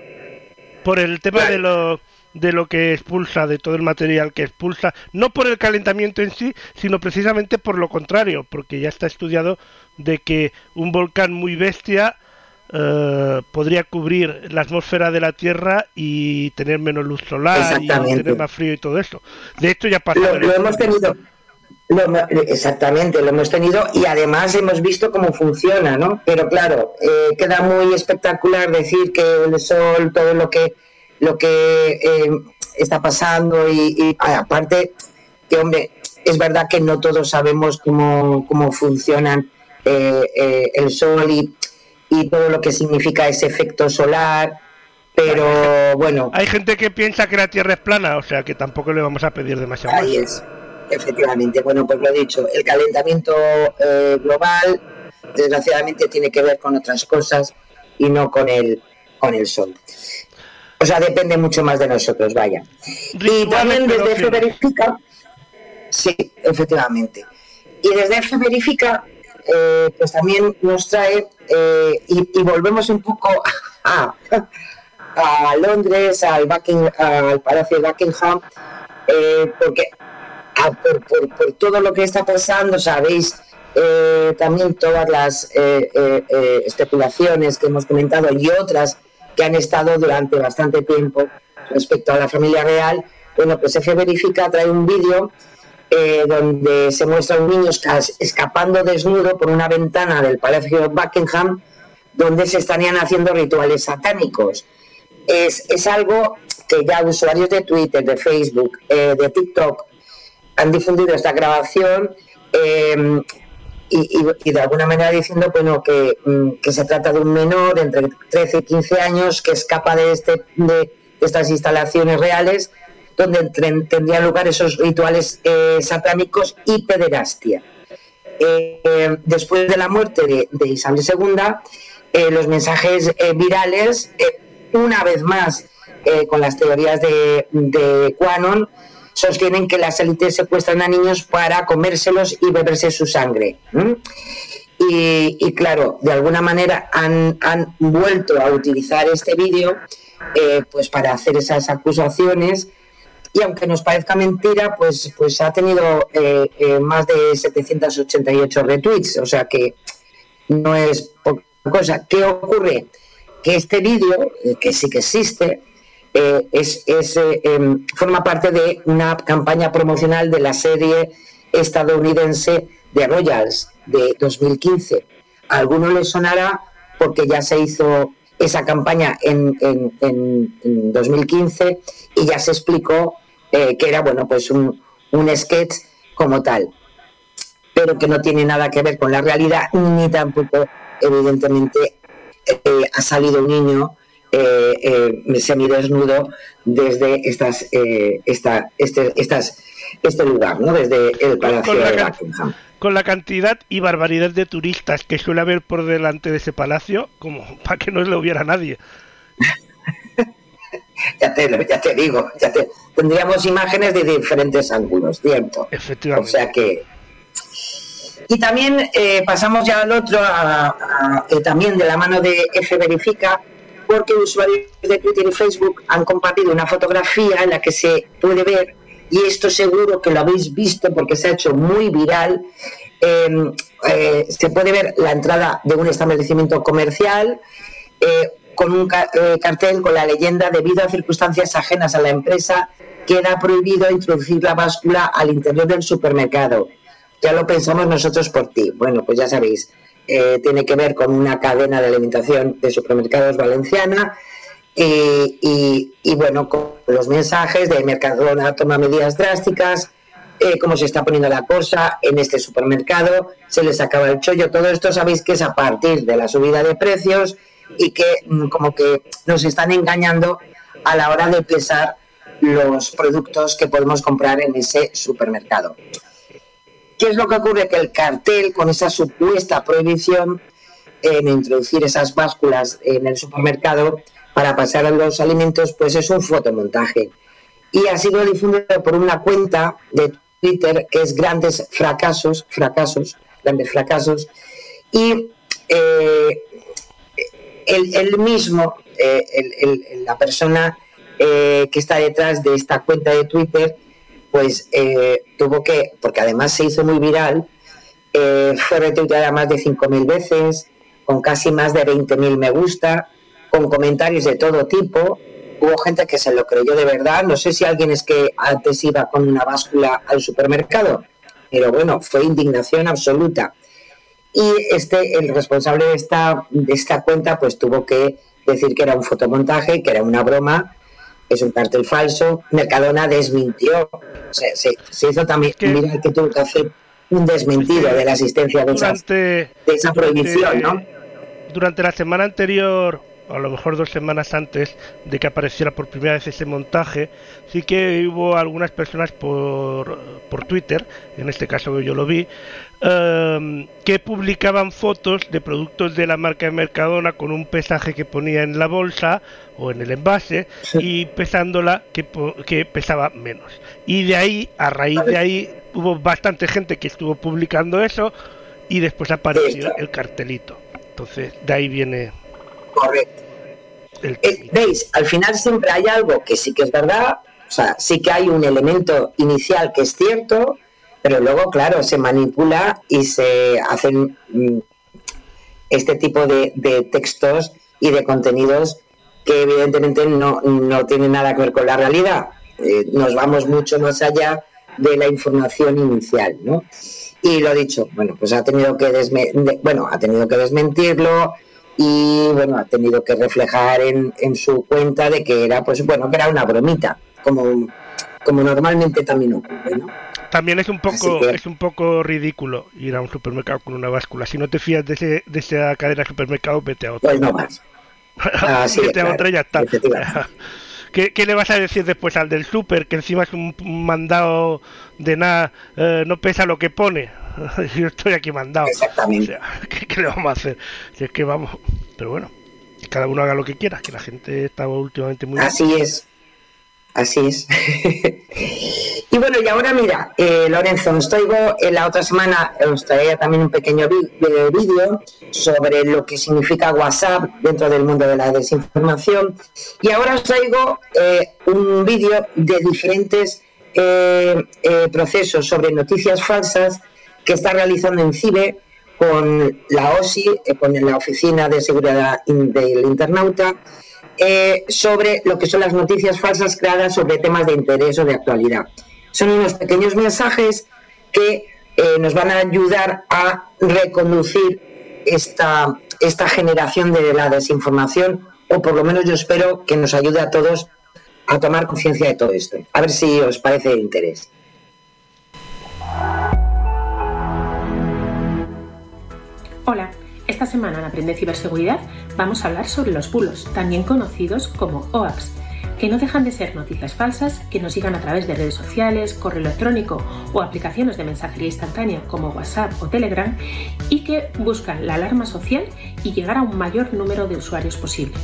Por el tema de lo de lo que expulsa, de todo el material que expulsa, no por el calentamiento en sí, sino precisamente por lo contrario, porque ya está estudiado de que un volcán muy bestia eh, podría cubrir la atmósfera de la Tierra y tener menos luz solar y tener más frío y todo eso. De hecho ya pasó.
Lo, hemos tenido. exactamente, lo hemos tenido y además hemos visto cómo funciona, ¿no? Pero claro, eh, queda muy espectacular decir que el sol, todo lo que lo que eh, está pasando y, aparte que, hombre, es verdad que no todos sabemos cómo, cómo funcionan eh, el sol y, y, todo lo que significa ese efecto solar, pero bueno.
Hay gente que piensa que la Tierra es plana, o sea que tampoco le vamos a pedir demasiado.
Ahí es, efectivamente. Bueno, pues lo he dicho, el calentamiento global desgraciadamente tiene que ver con otras cosas y no con el, con el sol. O sea, depende mucho más de nosotros, vaya. Y también desde F Verifica, sí, efectivamente. Y desde F Verifica, eh, pues también nos trae, eh, y, volvemos un poco a, a Londres, al, al Palacio de Buckingham, eh, porque por, todo lo que está pasando, sabéis, también todas las especulaciones que hemos comentado y otras que han estado durante bastante tiempo respecto a la familia real. Bueno, pues F Verifica trae un vídeo eh, donde se muestra un niño escapando desnudo por una ventana del Palacio de Buckingham, donde se estarían haciendo rituales satánicos. Es, es algo que ya usuarios de Twitter, de Facebook, eh, de TikTok han difundido esta grabación. Eh, y, de alguna manera diciendo bueno mm, que, se trata de un menor entre 13 y 15 años que escapa de, este, de estas instalaciones reales donde tendrían lugar esos rituales eh, satánicos y pederastia. Eh, después de la muerte de, Isabel II, eh, los mensajes virales, una vez más con las teorías de, Quanon, sostienen que las élites secuestran a niños para comérselos y beberse su sangre. Y, claro, de alguna manera han, vuelto a utilizar este vídeo eh, pues para hacer esas acusaciones y aunque nos parezca mentira, pues, pues ha tenido eh, eh, más de 788 retweets, o sea que no es poca cosa. ¿Qué ocurre? Que este vídeo, que sí que existe, eh, es, eh, em, forma parte de una campaña promocional de la serie estadounidense de Royals de 2015. A algunos les sonará porque ya se hizo esa campaña en, 2015 y ya se explicó eh, que era bueno pues un, un sketch como tal, pero que no tiene nada que ver con la realidad ni tampoco evidentemente ha salido un niño eh, eh, semidesnudo desde estas, eh, esta, este, estas, este lugar, ¿no? desde el Palacio de Buckingham.
Con la cantidad y barbaridad de turistas que suele haber por delante de ese palacio, como para que no le hubiera nadie.
Ya, te, ya te digo, ya te, tendríamos imágenes de diferentes ángulos, ¿cierto?
Efectivamente.
O sea que y también eh, pasamos ya al otro, también de la mano de F Verifica, porque usuarios de Twitter y Facebook han compartido una fotografía en la que se puede ver, y esto seguro que lo habéis visto porque se ha hecho muy viral, em, eh, se puede ver la entrada de un establecimiento comercial eh, con un eh, cartel con la leyenda debido a circunstancias ajenas a la empresa queda prohibido introducir la báscula al interior del supermercado. Ya lo pensamos nosotros por ti. Bueno, pues ya sabéis, eh, tiene que ver con una cadena de alimentación de supermercados valenciana y, bueno, con los mensajes de Mercadona toma medidas drásticas, eh, cómo se está poniendo la cosa en este supermercado, se les acaba el chollo, todo esto sabéis que es a partir de la subida de precios y que mm, como que nos están engañando a la hora de pesar los productos que podemos comprar en ese supermercado. ¿Qué es lo que ocurre? Que el cartel, con esa supuesta prohibición en introducir esas básculas en el supermercado para pasar a los alimentos, pues es un fotomontaje. Y ha sido difundido por una cuenta de Twitter que es Grandes Fracasos, fracasos, grandes fracasos, y eh, el, mismo, eh, la persona eh, que está detrás de esta cuenta de Twitter, pues eh, tuvo que, porque además se hizo muy viral, fue retuiteada más de 5.000 veces, con casi más de 20.000 me gusta, con comentarios de todo tipo. Hubo gente que se lo creyó de verdad. No sé si alguien es que antes iba con una báscula al supermercado, pero bueno, fue indignación absoluta y este, el responsable de esta, de esta cuenta pues tuvo que decir que era un fotomontaje, que era una broma, es un cartel falso. Mercadona desmintió, se, hizo también, mira que tuvo que hacer un desmentido de la existencia de, de esa prohibición, ¿no?
Durante la semana anterior a lo mejor dos semanas antes de que apareciera por primera vez ese montaje, sí que hubo algunas personas por, por Twitter, en este caso yo lo vi, em, que publicaban fotos de productos de la marca de Mercadona con un pesaje que ponía en la bolsa o en el envase y pesándola que, que pesaba menos. Y de ahí, a raíz de ahí, hubo bastante gente que estuvo publicando eso y después apareció el cartelito. Entonces, de ahí viene
Correcto. Eh, ¿Veis? Al final siempre hay algo que sí que es verdad, o sea, sí que hay un elemento inicial que es cierto, pero luego, claro, se manipula y se hacen mm, este tipo de, textos y de contenidos que evidentemente no, no tienen nada que ver con la realidad. Eh, nos vamos mucho más allá de la información inicial, ¿no? Y lo dicho, bueno, pues ha tenido que bueno, ha tenido que desmentirlo, y bueno, ha tenido que reflejar en, en, su cuenta de que era, pues bueno, que era una bromita, como, como normalmente también ocurre, ¿no?
También es un poco es un poco ridículo ir a un supermercado con una báscula. Si no te fías de, ese, de esa cadena de supermercados, vete a otro.
Pues no más.
vete a otra y ya está. ¿Qué, ¿Qué, le vas a decir después al del super que encima es un mandado de nada, eh, no pesa lo que pone? yo estoy aquí mandado.
Exactamente.
¿qué, le vamos a hacer? Si es que vamos, pero bueno, que cada uno haga lo que quiera, que la gente está últimamente muy...
Así es. Así es. y bueno, y ahora mira, eh, Lorenzo, os traigo en la otra semana, os traía también un pequeño vídeo sobre lo que significa WhatsApp dentro del mundo de la desinformación. Y ahora os traigo eh, un vídeo de diferentes eh, procesos sobre noticias falsas que está realizando en CIBE con la OSI, eh, con la Oficina de Seguridad del Internauta, eh, sobre lo que son las noticias falsas creadas sobre temas de interés o de actualidad. Son unos pequeños mensajes que eh, nos van a ayudar a reconducir esta, esta generación de la desinformación, o por lo menos yo espero que nos ayude a todos a tomar conciencia de todo esto. A ver si os parece de interés.
Hola, esta semana en Aprende Ciberseguridad vamos a hablar sobre los bulos, también conocidos como OAPs, que no dejan de ser noticias falsas que nos llegan a través de redes sociales, correo electrónico o aplicaciones de mensajería instantánea como WhatsApp o Telegram y que buscan la alarma social y llegar a un mayor número de usuarios posible.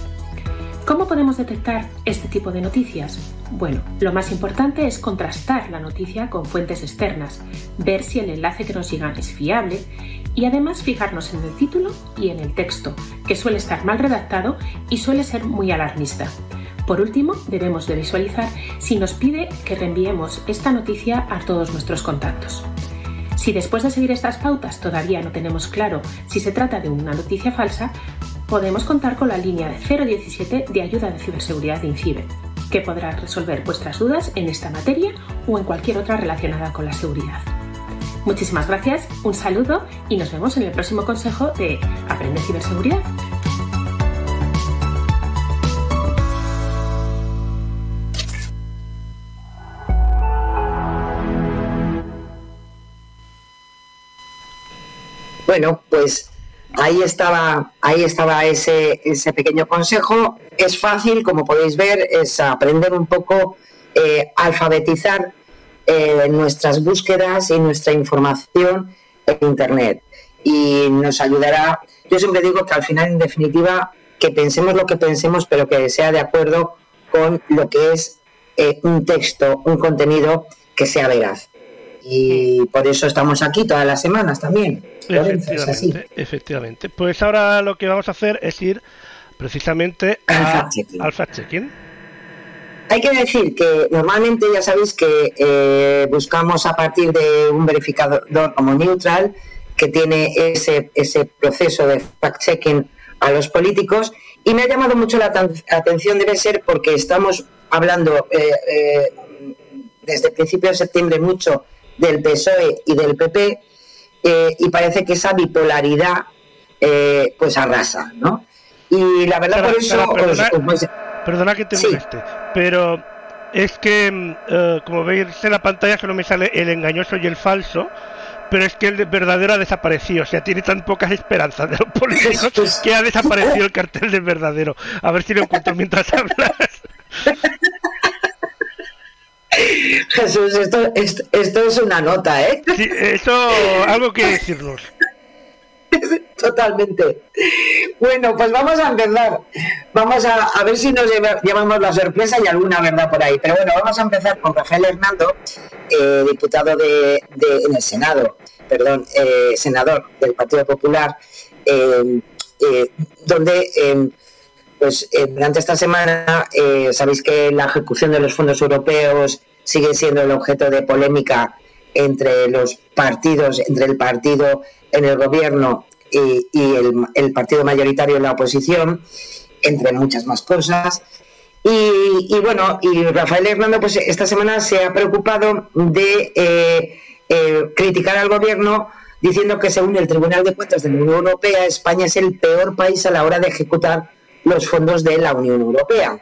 ¿Cómo podemos detectar este tipo de noticias? Bueno, lo más importante es contrastar la noticia con fuentes externas, ver si el enlace que nos llega es fiable y además fijarnos en el título y en el texto, que suele estar mal redactado y suele ser muy alarmista. Por último, debemos de visualizar si nos pide que reenviemos esta noticia a todos nuestros contactos. Si después de seguir estas pautas todavía no tenemos claro si se trata de una noticia falsa, podemos contar con la línea de 017 de ayuda de ciberseguridad de INCIBE, que podrá resolver vuestras dudas en esta materia o en cualquier otra relacionada con la seguridad. Muchísimas gracias, un saludo y nos vemos en el próximo consejo de Aprende Ciberseguridad.
Bueno, pues ahí estaba, ahí estaba ese, ese pequeño consejo. Es fácil, como podéis ver, es aprender un poco, eh, alfabetizar eh, nuestras búsquedas y nuestra información en Internet. Y nos ayudará, yo siempre digo que al final, en definitiva, que pensemos lo que pensemos, pero que sea de acuerdo con lo que es eh, un texto, un contenido que sea veraz. Y por eso estamos aquí todas las semanas también.
Efectivamente, efectivamente. Pues ahora lo que vamos a hacer es ir precisamente al fact-checking.
Hay que decir que normalmente ya sabéis que eh, buscamos a partir de un verificador como neutral que tiene ese, ese proceso de fact-checking a los políticos y me ha llamado mucho la atención, debe ser porque estamos hablando eh, eh, desde el principio de septiembre mucho del PSOE y del PP eh, y parece que esa bipolaridad eh, pues arrasa, ¿no? Y la verdad por eso...
perdona, que te moleste, pero es que, mm, eh, como veis en la pantalla, solo me sale el engañoso y el falso, pero es que el verdadero ha desaparecido. O sea, tiene tan pocas esperanzas de los políticos que ha desaparecido el cartel del verdadero. A ver si lo encuentro mientras hablas.
Jesús, esto, esto, es una nota, ¿eh?
Sí, eso, algo que decirnos.
Totalmente. Bueno, pues vamos a empezar. Vamos a, ver si nos llevamos la sorpresa y alguna verdad por ahí. Pero bueno, vamos a empezar con Rafael Hernando, eh, diputado de, en el Senado, perdón, eh, senador del Partido Popular, eh, donde pues durante esta semana sabéis que la ejecución de los fondos europeos sigue siendo el objeto de polémica entre los partidos, entre el partido en el gobierno y, el, partido mayoritario en la oposición, entre muchas más cosas. Y, bueno, y Rafael Hernando, pues esta semana se ha preocupado de eh, eh, criticar al gobierno diciendo que según el Tribunal de Cuentas de la Unión Europea, España es el peor país a la hora de ejecutar los fondos de la Unión Europea.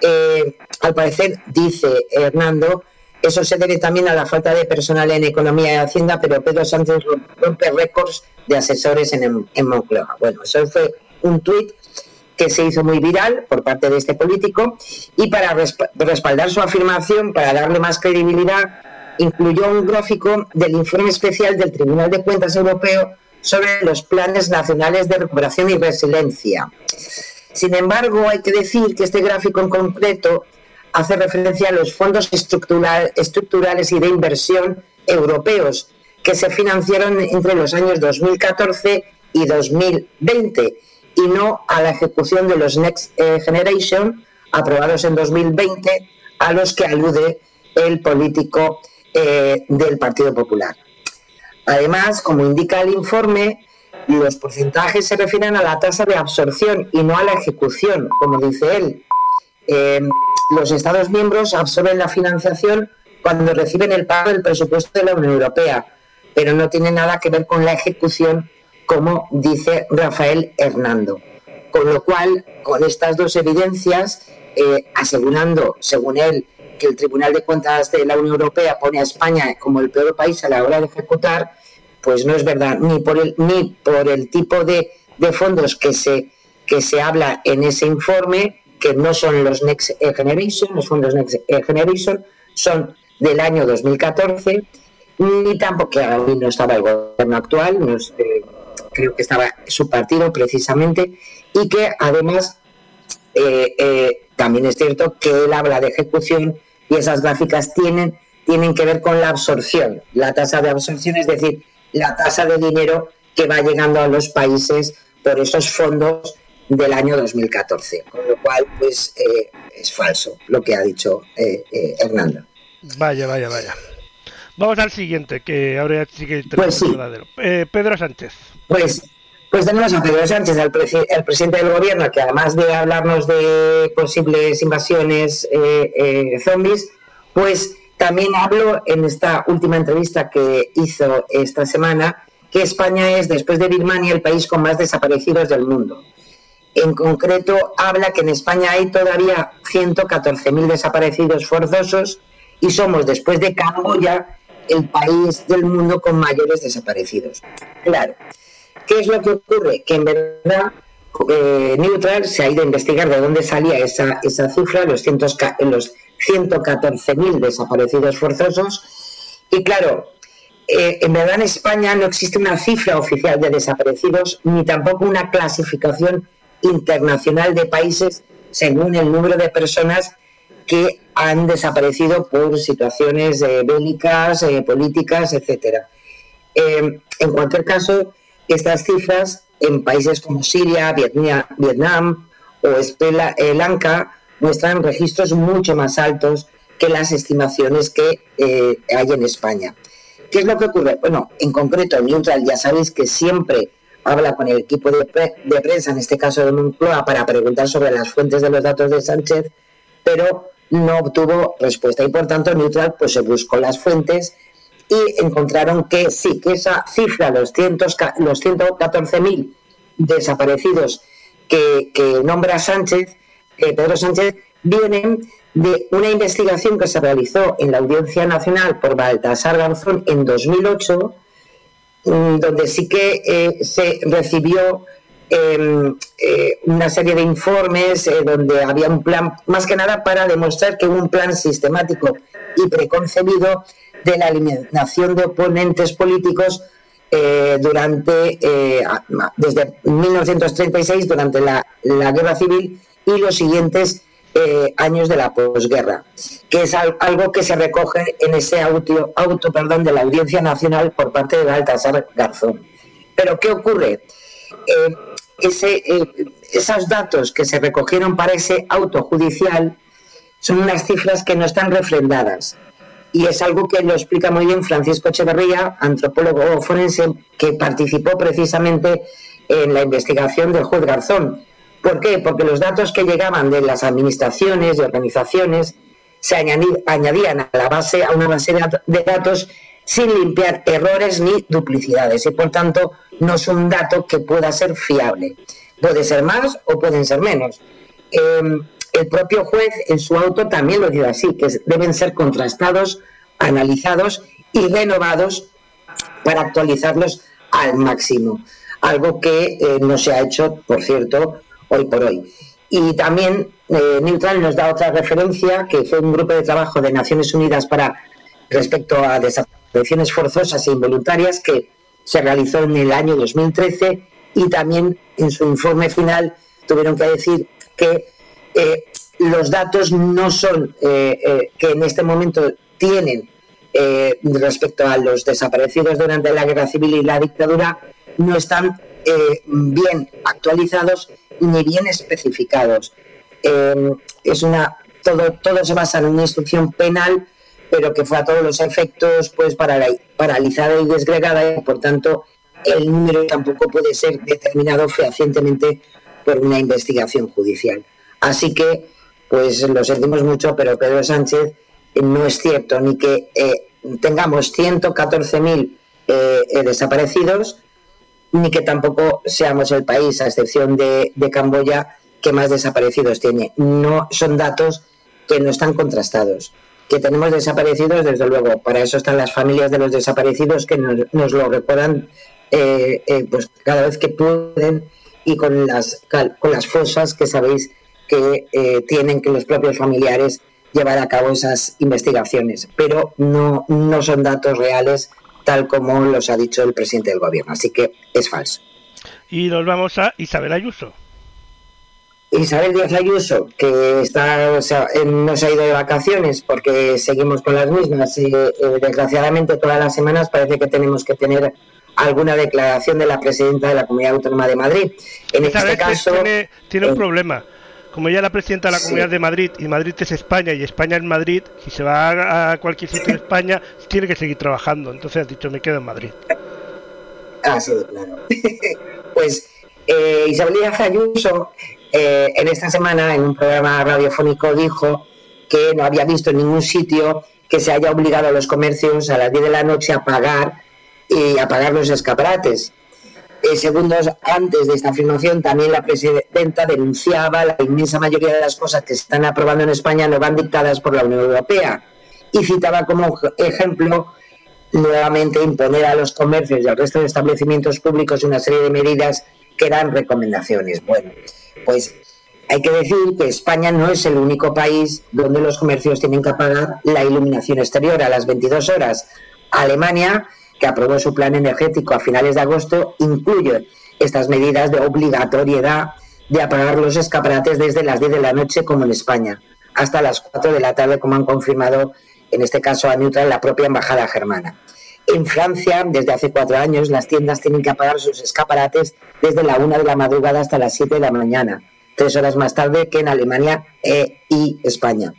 Eh, al parecer, dice Hernando, eso se debe también a la falta de personal en Economía y Hacienda, pero Pedro Sánchez rompe récords de asesores en, en Moncloa. Bueno, eso fue un tuit que se hizo muy viral por parte de este político y para respaldar su afirmación, para darle más credibilidad, incluyó un gráfico del informe especial del Tribunal de Cuentas Europeo sobre los planes nacionales de recuperación y resiliencia. Sin embargo, hay que decir que este gráfico en concreto hace referencia a los fondos estructurales y de inversión europeos que se financiaron entre los años 2014 y 2020 y no a la ejecución de los Next eh, Generation aprobados en 2020 a los que alude el político eh, del Partido Popular. Además, como indica el informe, los porcentajes se refieren a la tasa de absorción y no a la ejecución, como dice él. Eh, los Estados miembros absorben la financiación cuando reciben el pago del presupuesto de la Unión Europea, pero no tiene nada que ver con la ejecución, como dice Rafael Hernando. Con lo cual, con estas dos evidencias, eh, asegurando, según él, que el Tribunal de Cuentas de la Unión Europea pone a España como el peor país a la hora de ejecutar, pues no es verdad, ni por el, ni por el tipo de, fondos que se, que se habla en ese informe, que no son los Next Generation, los fondos Next Generation, son del año 2014, ni tampoco, que aún no estaba el gobierno actual, creo que estaba su partido precisamente, y que además eh, eh, también es cierto que él habla de ejecución y esas gráficas tienen, tienen que ver con la absorción, la tasa de absorción, es decir, la tasa de dinero que va llegando a los países por esos fondos del año 2014. Con lo cual, pues eh, es falso lo que ha dicho eh, eh, Hernando.
Vaya, vaya, vaya. Vamos al siguiente, que ahora sí que pues verdadero. Pedro Sánchez.
Pues, pues tenemos a Pedro Sánchez, el, presidente del gobierno, que además de hablarnos de posibles invasiones zombies, pues También hablo en esta última entrevista que hizo esta semana que España es, después de Birmania, el país con más desaparecidos del mundo. En concreto, habla que en España hay todavía 114.000 desaparecidos forzosos y somos, después de Camboya, el país del mundo con mayores desaparecidos. Claro, ¿qué es lo que ocurre? Que en verdad eh, Neutral se ha ido a investigar de dónde salía esa, esa cifra, los, los 114.000 desaparecidos forzosos. Y claro, eh, en verdad en España no existe una cifra oficial de desaparecidos ni tampoco una clasificación internacional de países según el número de personas que han desaparecido por situaciones eh, bélicas, eh, políticas, etcétera. en cualquier caso, estas cifras en países como Siria, Vietnam o Sri Lanka muestran registros mucho más altos que las estimaciones que hay en España. ¿Qué es lo que ocurre? Bueno, en concreto, Neutral ya sabéis que siempre habla con el equipo de, prensa, en este caso de Moncloa, para preguntar sobre las fuentes de los datos de Sánchez, pero no obtuvo respuesta. Y por tanto Neutral pues se buscó las fuentes y encontraron que sí, que esa cifra, los, los 114.000 desaparecidos que, nombra Sánchez, eh, Pedro Sánchez, vienen de una investigación que se realizó en la Audiencia Nacional por Baltasar Garzón en 2008, mm, donde sí que eh, se recibió em, eh, una serie de informes eh, donde había un plan, más que nada para demostrar que hubo un plan sistemático y preconcebido de la eliminación de oponentes políticos durante desde 1936 durante la, la guerra civil y los siguientes eh, años de la posguerra, que es algo que se recoge en ese auto, auto perdón, de la Audiencia Nacional por parte de Baltasar Garzón. Pero ¿qué ocurre? Eh, ese, eh, esos datos que se recogieron para ese auto judicial son unas cifras que no están refrendadas. Y es algo que lo explica muy bien Francisco Echeverría, antropólogo forense, que participó precisamente en la investigación del juez Garzón ¿Por qué? Porque los datos que llegaban de las administraciones y organizaciones se añadían a la base, a una base de datos sin limpiar errores ni duplicidades y por tanto no es un dato que pueda ser fiable. Puede ser más o pueden ser menos. Em, el propio juez en su auto también lo dice así, que deben ser contrastados, analizados y renovados para actualizarlos al máximo. Algo que eh, no se ha hecho, por cierto, hoy por hoy. Y también eh, Neutral nos da otra referencia, que fue un grupo de trabajo de Naciones Unidas para respecto a desapariciones forzosas e involuntarias que se realizó en el año 2013 y también en su informe final tuvieron que decir que eh, los datos no son eh, que en este momento tienen respecto a los desaparecidos durante la guerra civil y la dictadura no están bien actualizados ni bien especificados. Em, es una todo, todo se basa en una instrucción penal, pero que fue a todos los efectos pues paralizada y desgregada y por tanto el número tampoco puede ser determinado fehacientemente por una investigación judicial. Así que, pues lo sentimos mucho, pero Pedro Sánchez eh, no es cierto ni que eh, tengamos 114.000 eh, desaparecidos, ni que tampoco seamos el país, a excepción de, Camboya, que más desaparecidos tiene. No son datos que no están contrastados. Que tenemos desaparecidos, desde luego, para eso están las familias de los desaparecidos que nos, lo recuerdan eh, eh, pues cada vez que pueden y con las, con las fosas que sabéis que eh, tienen que los propios familiares llevar a cabo esas investigaciones. Pero no, no son datos reales tal como los ha dicho el presidente del gobierno. Así que es falso.
Y nos vamos a Isabel Ayuso.
Isabel Díaz Ayuso, que está, o sea, no se ha ido de vacaciones porque seguimos con las mismas y eh, desgraciadamente todas las semanas parece que tenemos que tener alguna declaración de la presidenta de la Comunidad Autónoma de Madrid.
En este caso tiene, tiene un eh, problema como ella es la presidenta de la Comunidad de Madrid y Madrid es España y España es Madrid, si se va a cualquier sitio de España, tiene que seguir trabajando. Entonces has dicho, me quedo en Madrid.
Ah, sí, claro. pues eh, Isabel Díaz Ayuso eh, en esta semana en un programa radiofónico dijo que no había visto en ningún sitio que se haya obligado a los comercios a las 10 de la noche a pagar y a pagar los escaparates. Eh, segundos antes de esta afirmación, también la presidenta denunciaba la inmensa mayoría de las cosas que se están aprobando en España no van dictadas por la Unión Europea y citaba como ejemplo nuevamente imponer a los comercios y al resto de establecimientos públicos una serie de medidas que eran recomendaciones. Bueno, pues hay que decir que España no es el único país donde los comercios tienen que pagar la iluminación exterior a las 22 horas. Alemania, que aprobó su plan energético a finales de agosto, incluye estas medidas de obligatoriedad de apagar los escaparates desde las 10 de la noche, como en España, hasta las 4 de la tarde, como han confirmado en este caso a Neutral, la propia embajada germana. En Francia, desde hace cuatro años, las tiendas tienen que apagar sus escaparates desde la una de la madrugada hasta las 7 de la mañana, tres horas más tarde que en Alemania e, y España.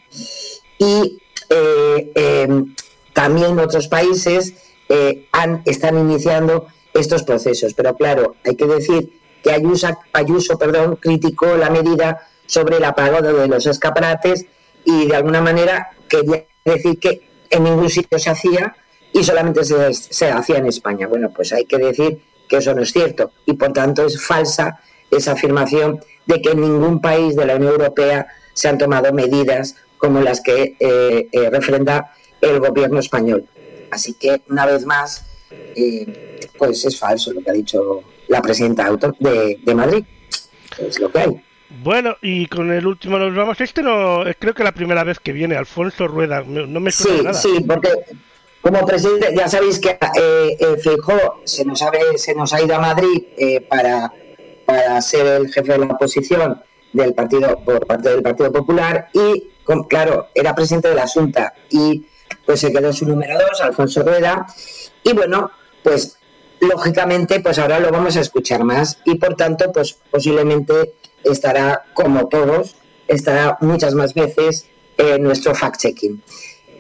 Y eh, em, también otros países eh, han, están iniciando estos procesos. Pero claro, hay que decir que Ayuso, Ayuso perdón, criticó la medida sobre el apagado de los escaparates y de alguna manera quería decir que en ningún sitio se hacía y solamente se, hacía en España. Bueno, pues hay que decir que eso no es cierto y por tanto es falsa esa afirmación de que en ningún país de la Unión Europea se han tomado medidas como las que eh, eh, refrenda el gobierno español. Así que, una vez más, eh, pues es falso lo que ha dicho la presidenta de, de Madrid. Es lo que hay.
Bueno, y con el último nos vamos. Este no, creo que la primera vez que viene Alfonso Rueda. No me
suena sí, Sí, porque como presidente, ya sabéis que eh, eh se nos, ha, se nos ha ido a Madrid eh, para, para ser el jefe de la oposición del partido por parte del Partido Popular y, claro, era presidente de la Junta y pues se quedó su número dos, Alfonso Rueda. Y bueno, pues lógicamente, pues ahora lo vamos a escuchar más y por tanto, pues posiblemente estará, como todos, estará muchas más veces en nuestro fact-checking.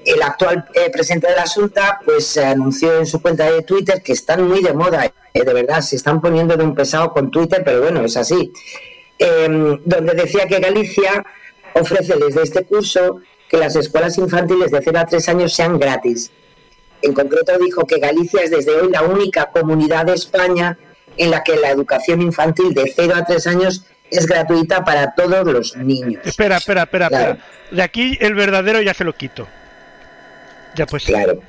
El actual eh, presidente de la Junta pues anunció en su cuenta de Twitter que están muy de moda, eh, de verdad, se están poniendo de un pesado con Twitter, pero bueno, es así, em, donde decía que Galicia ofrece desde este curso que las escuelas infantiles de 0 a 3 años sean gratis. En concreto dijo que Galicia es desde hoy la única comunidad de España en la que la educación infantil de 0 a 3 años es gratuita para todos los niños.
Espera, espera, espera, espera. De aquí el verdadero ya se lo quito. Ya pues.
Claro.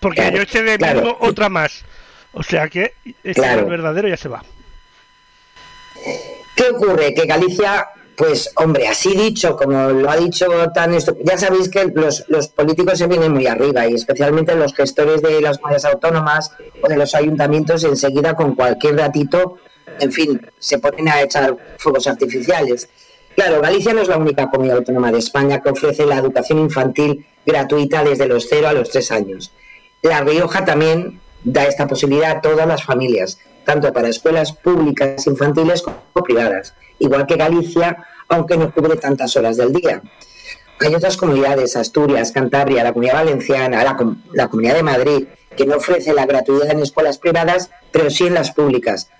Porque yo eché de mismo otra más. O sea que este el verdadero ya se va.
¿Qué ocurre? Que Galicia, pues hombre, así dicho, como lo ha dicho tan esto, ya sabéis que los, políticos se vienen muy arriba y especialmente los gestores de las comunidades autónomas o de los ayuntamientos enseguida con cualquier datito en fin, se ponen a echar fuegos artificiales. Claro, Galicia no es la única comunidad autónoma de España que ofrece la educación infantil gratuita desde los 0 a los 3 años. La Rioja también da esta posibilidad a todas las familias, tanto para escuelas públicas infantiles como privadas, igual que Galicia, aunque no cubre tantas horas del día. Hay otras comunidades, Asturias, Cantabria, la Comunidad Valenciana, la, Comunidad de Madrid, que no ofrece la gratuidad en escuelas privadas, pero sí en las públicas,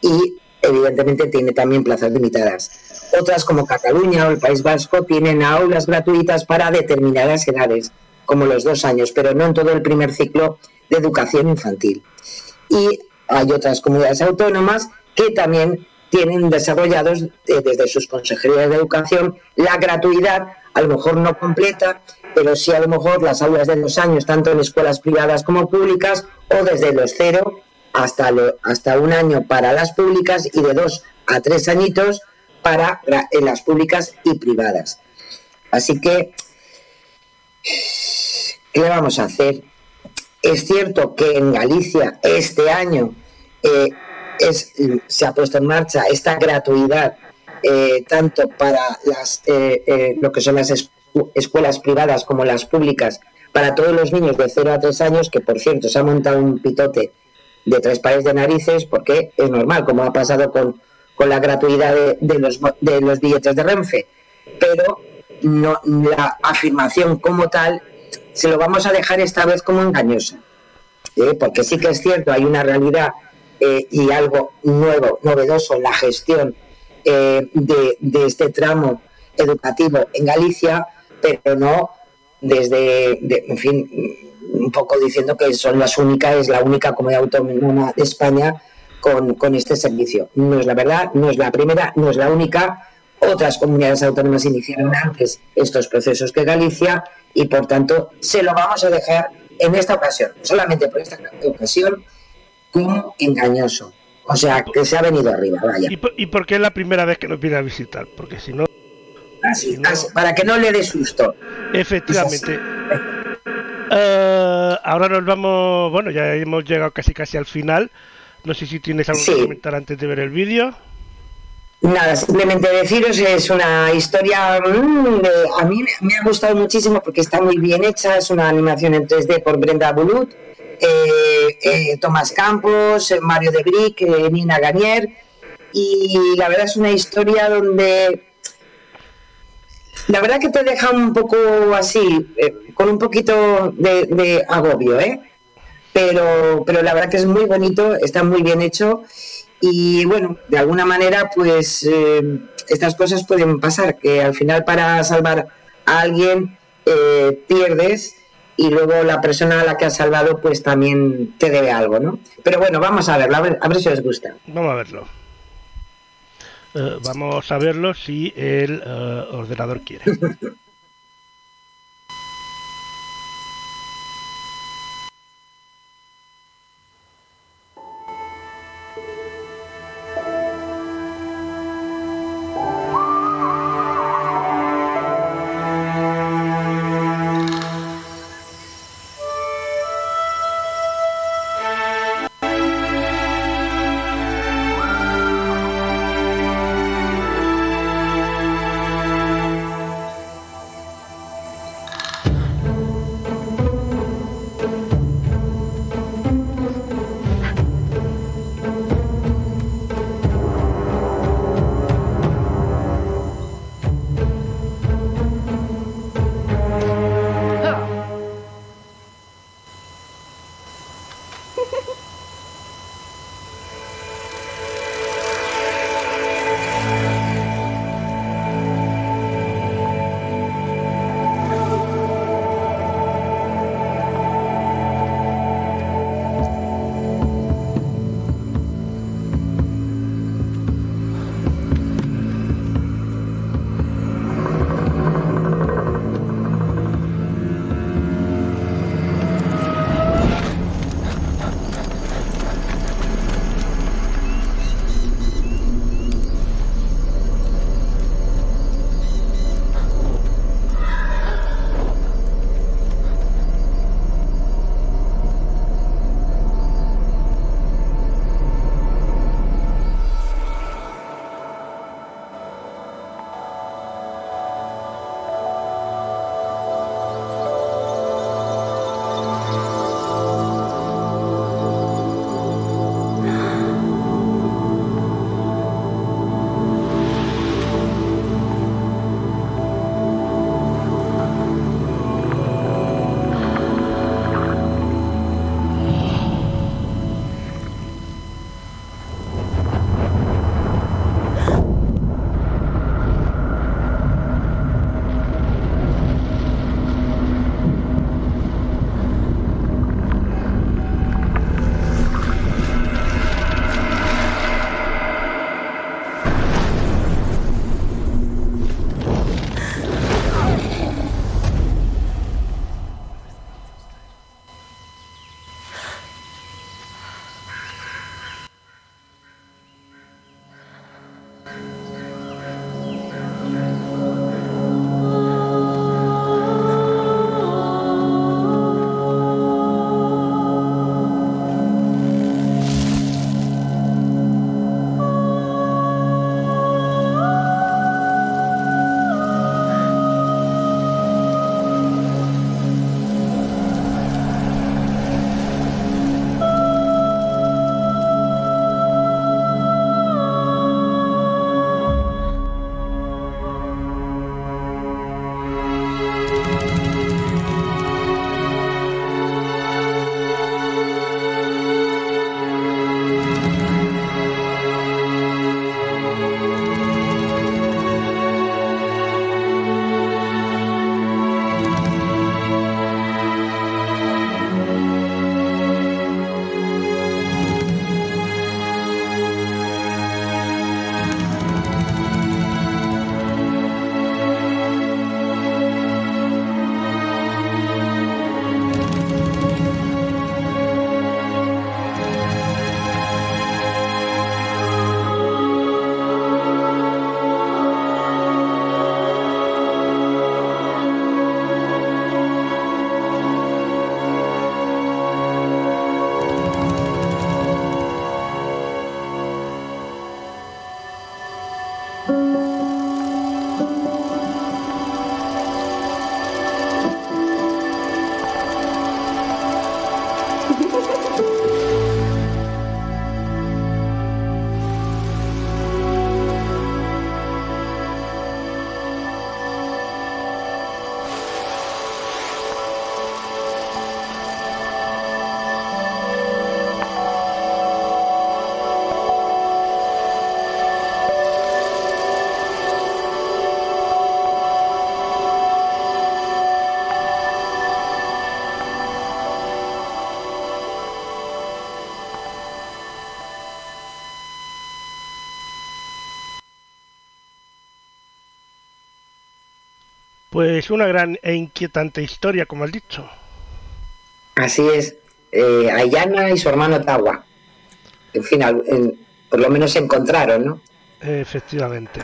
y evidentemente tiene también plazas limitadas. Otras como Cataluña o el País Vasco tienen aulas gratuitas para determinadas edades, como los dos años, pero no en todo el primer ciclo de educación infantil. Y hay otras comunidades autónomas que también tienen desarrollados eh, desde sus consejerías de educación la gratuidad, a lo mejor no completa, pero sí a lo mejor las aulas de dos años, tanto en escuelas privadas como públicas, o desde los cero hasta, hasta un año para las públicas y de dos a tres añitos para en las públicas y privadas. Así que, ¿qué vamos a hacer? Es cierto que en Galicia este año eh, es, se ha puesto en marcha esta gratuidad eh, tanto para las, eh, lo que son las escuelas privadas como las públicas para todos los niños de 0 a 3 años, que por cierto se ha montado un pitote de tres pares de narices porque es normal, como ha pasado con, con la gratuidad de, los, de los billetes de Renfe. Pero no, la afirmación como tal se lo vamos a dejar esta vez como engañosa. Porque sí que es cierto, hay una realidad eh, y algo nuevo, novedoso la gestión eh, de, de este tramo educativo en Galicia, pero no desde, en fin, un poco diciendo que son las únicas, es la única comunidad autónoma de España con, con este servicio. No es la verdad, no es la primera, no es la única. Otras comunidades autónomas iniciaron antes estos procesos que Galicia y, por tanto, se lo vamos a dejar en esta ocasión, solamente por esta ocasión, como engañoso. O sea, que se ha venido arriba, vaya.
¿Y por, qué es la primera vez que nos viene a visitar? Porque si no...
Así, para que no le dé susto.
Efectivamente. Eh, ahora nos vamos, bueno, ya hemos llegado casi casi al final. No sé si tienes algo que comentar antes de ver el vídeo.
Nada, simplemente deciros, es una historia, mm, a mí me ha gustado muchísimo porque está muy bien hecha, es una animación en 3D por Brenda Bulut, Tomás Campos, Mario de Brick, Nina Ganier, y la verdad es una historia donde la verdad que te deja un poco así, eh, con un poquito de, agobio, ¿eh? Pero, pero la verdad que es muy bonito, está muy bien hecho. Y bueno, de alguna manera pues eh, estas cosas pueden pasar, que al final para salvar a alguien eh, pierdes y luego la persona a la que has salvado pues también te debe algo, ¿no? Pero bueno, vamos a verlo, a ver, a ver si os gusta.
Vamos a verlo. Eh, vamos a verlo si el eh, ordenador quiere. Pues una gran e inquietante historia, como has dicho.
Así es. Eh, Ayana y su hermano Tawa. En fin, por lo menos se encontraron, ¿no?
Efectivamente.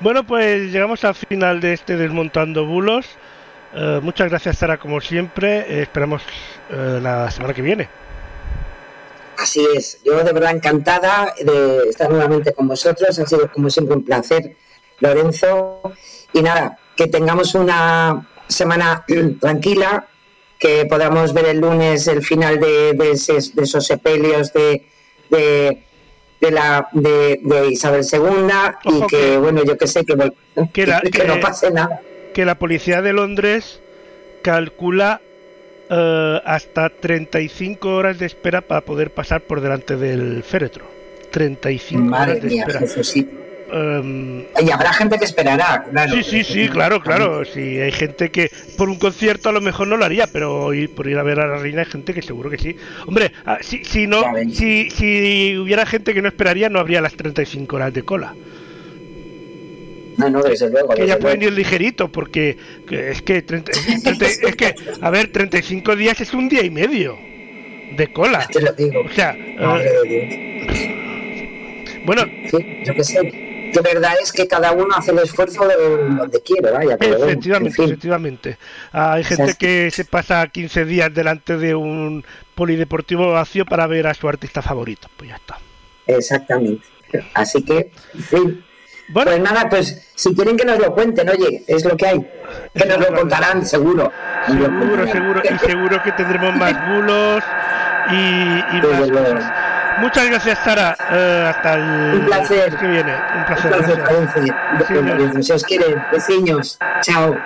Bueno, pues llegamos al final de este Desmontando Bulos. Eh, muchas gracias, Sara, como siempre. Eh, esperamos la semana que viene.
Así es. Yo de verdad encantada de estar nuevamente con vosotros. Ha sido como siempre un placer, Lorenzo. Y nada, que tengamos una semana tranquila, que podamos ver el lunes el final de, esos sepelios de, de, la, de, Isabel II y que, bueno, yo que sé, que, que, no pase nada.
Que la policía de Londres calcula eh, hasta 35 horas de espera para poder pasar por delante del féretro. 35 horas de espera.
Em, y habrá gente que esperará, claro.
Sí, sí, sí, claro, claro. Sí, hay gente que por un concierto a lo mejor no lo haría, pero por ir a ver a la reina hay gente que seguro que sí. Hombre, ah, si, si no, si, si hubiera gente que no esperaría, no habría las 35 horas de cola.
No, no, desde luego.
que ya pueden ir ligerito, porque es que, es que, a ver, 35 días es un día y medio de cola.
Te lo digo.
O sea, eh, bueno,
yo qué sé de verdad es que cada uno hace el esfuerzo de donde quiere, vaya.
efectivamente, efectivamente. Hay gente que se pasa 15 días delante de un polideportivo vacío para ver a su artista favorito. Pues ya está.
Exactamente. Así que, en fin. Bueno, pues nada, pues si quieren que nos lo cuenten, oye, es lo que hay. Que nos lo contarán, seguro.
Seguro, seguro. Y seguro que tendremos más bulos y, y más cosas. Muchas gracias, Sara. Uh, hasta el
un placer.
que viene. Un placer.
Un placer, Si os quieren. Chao.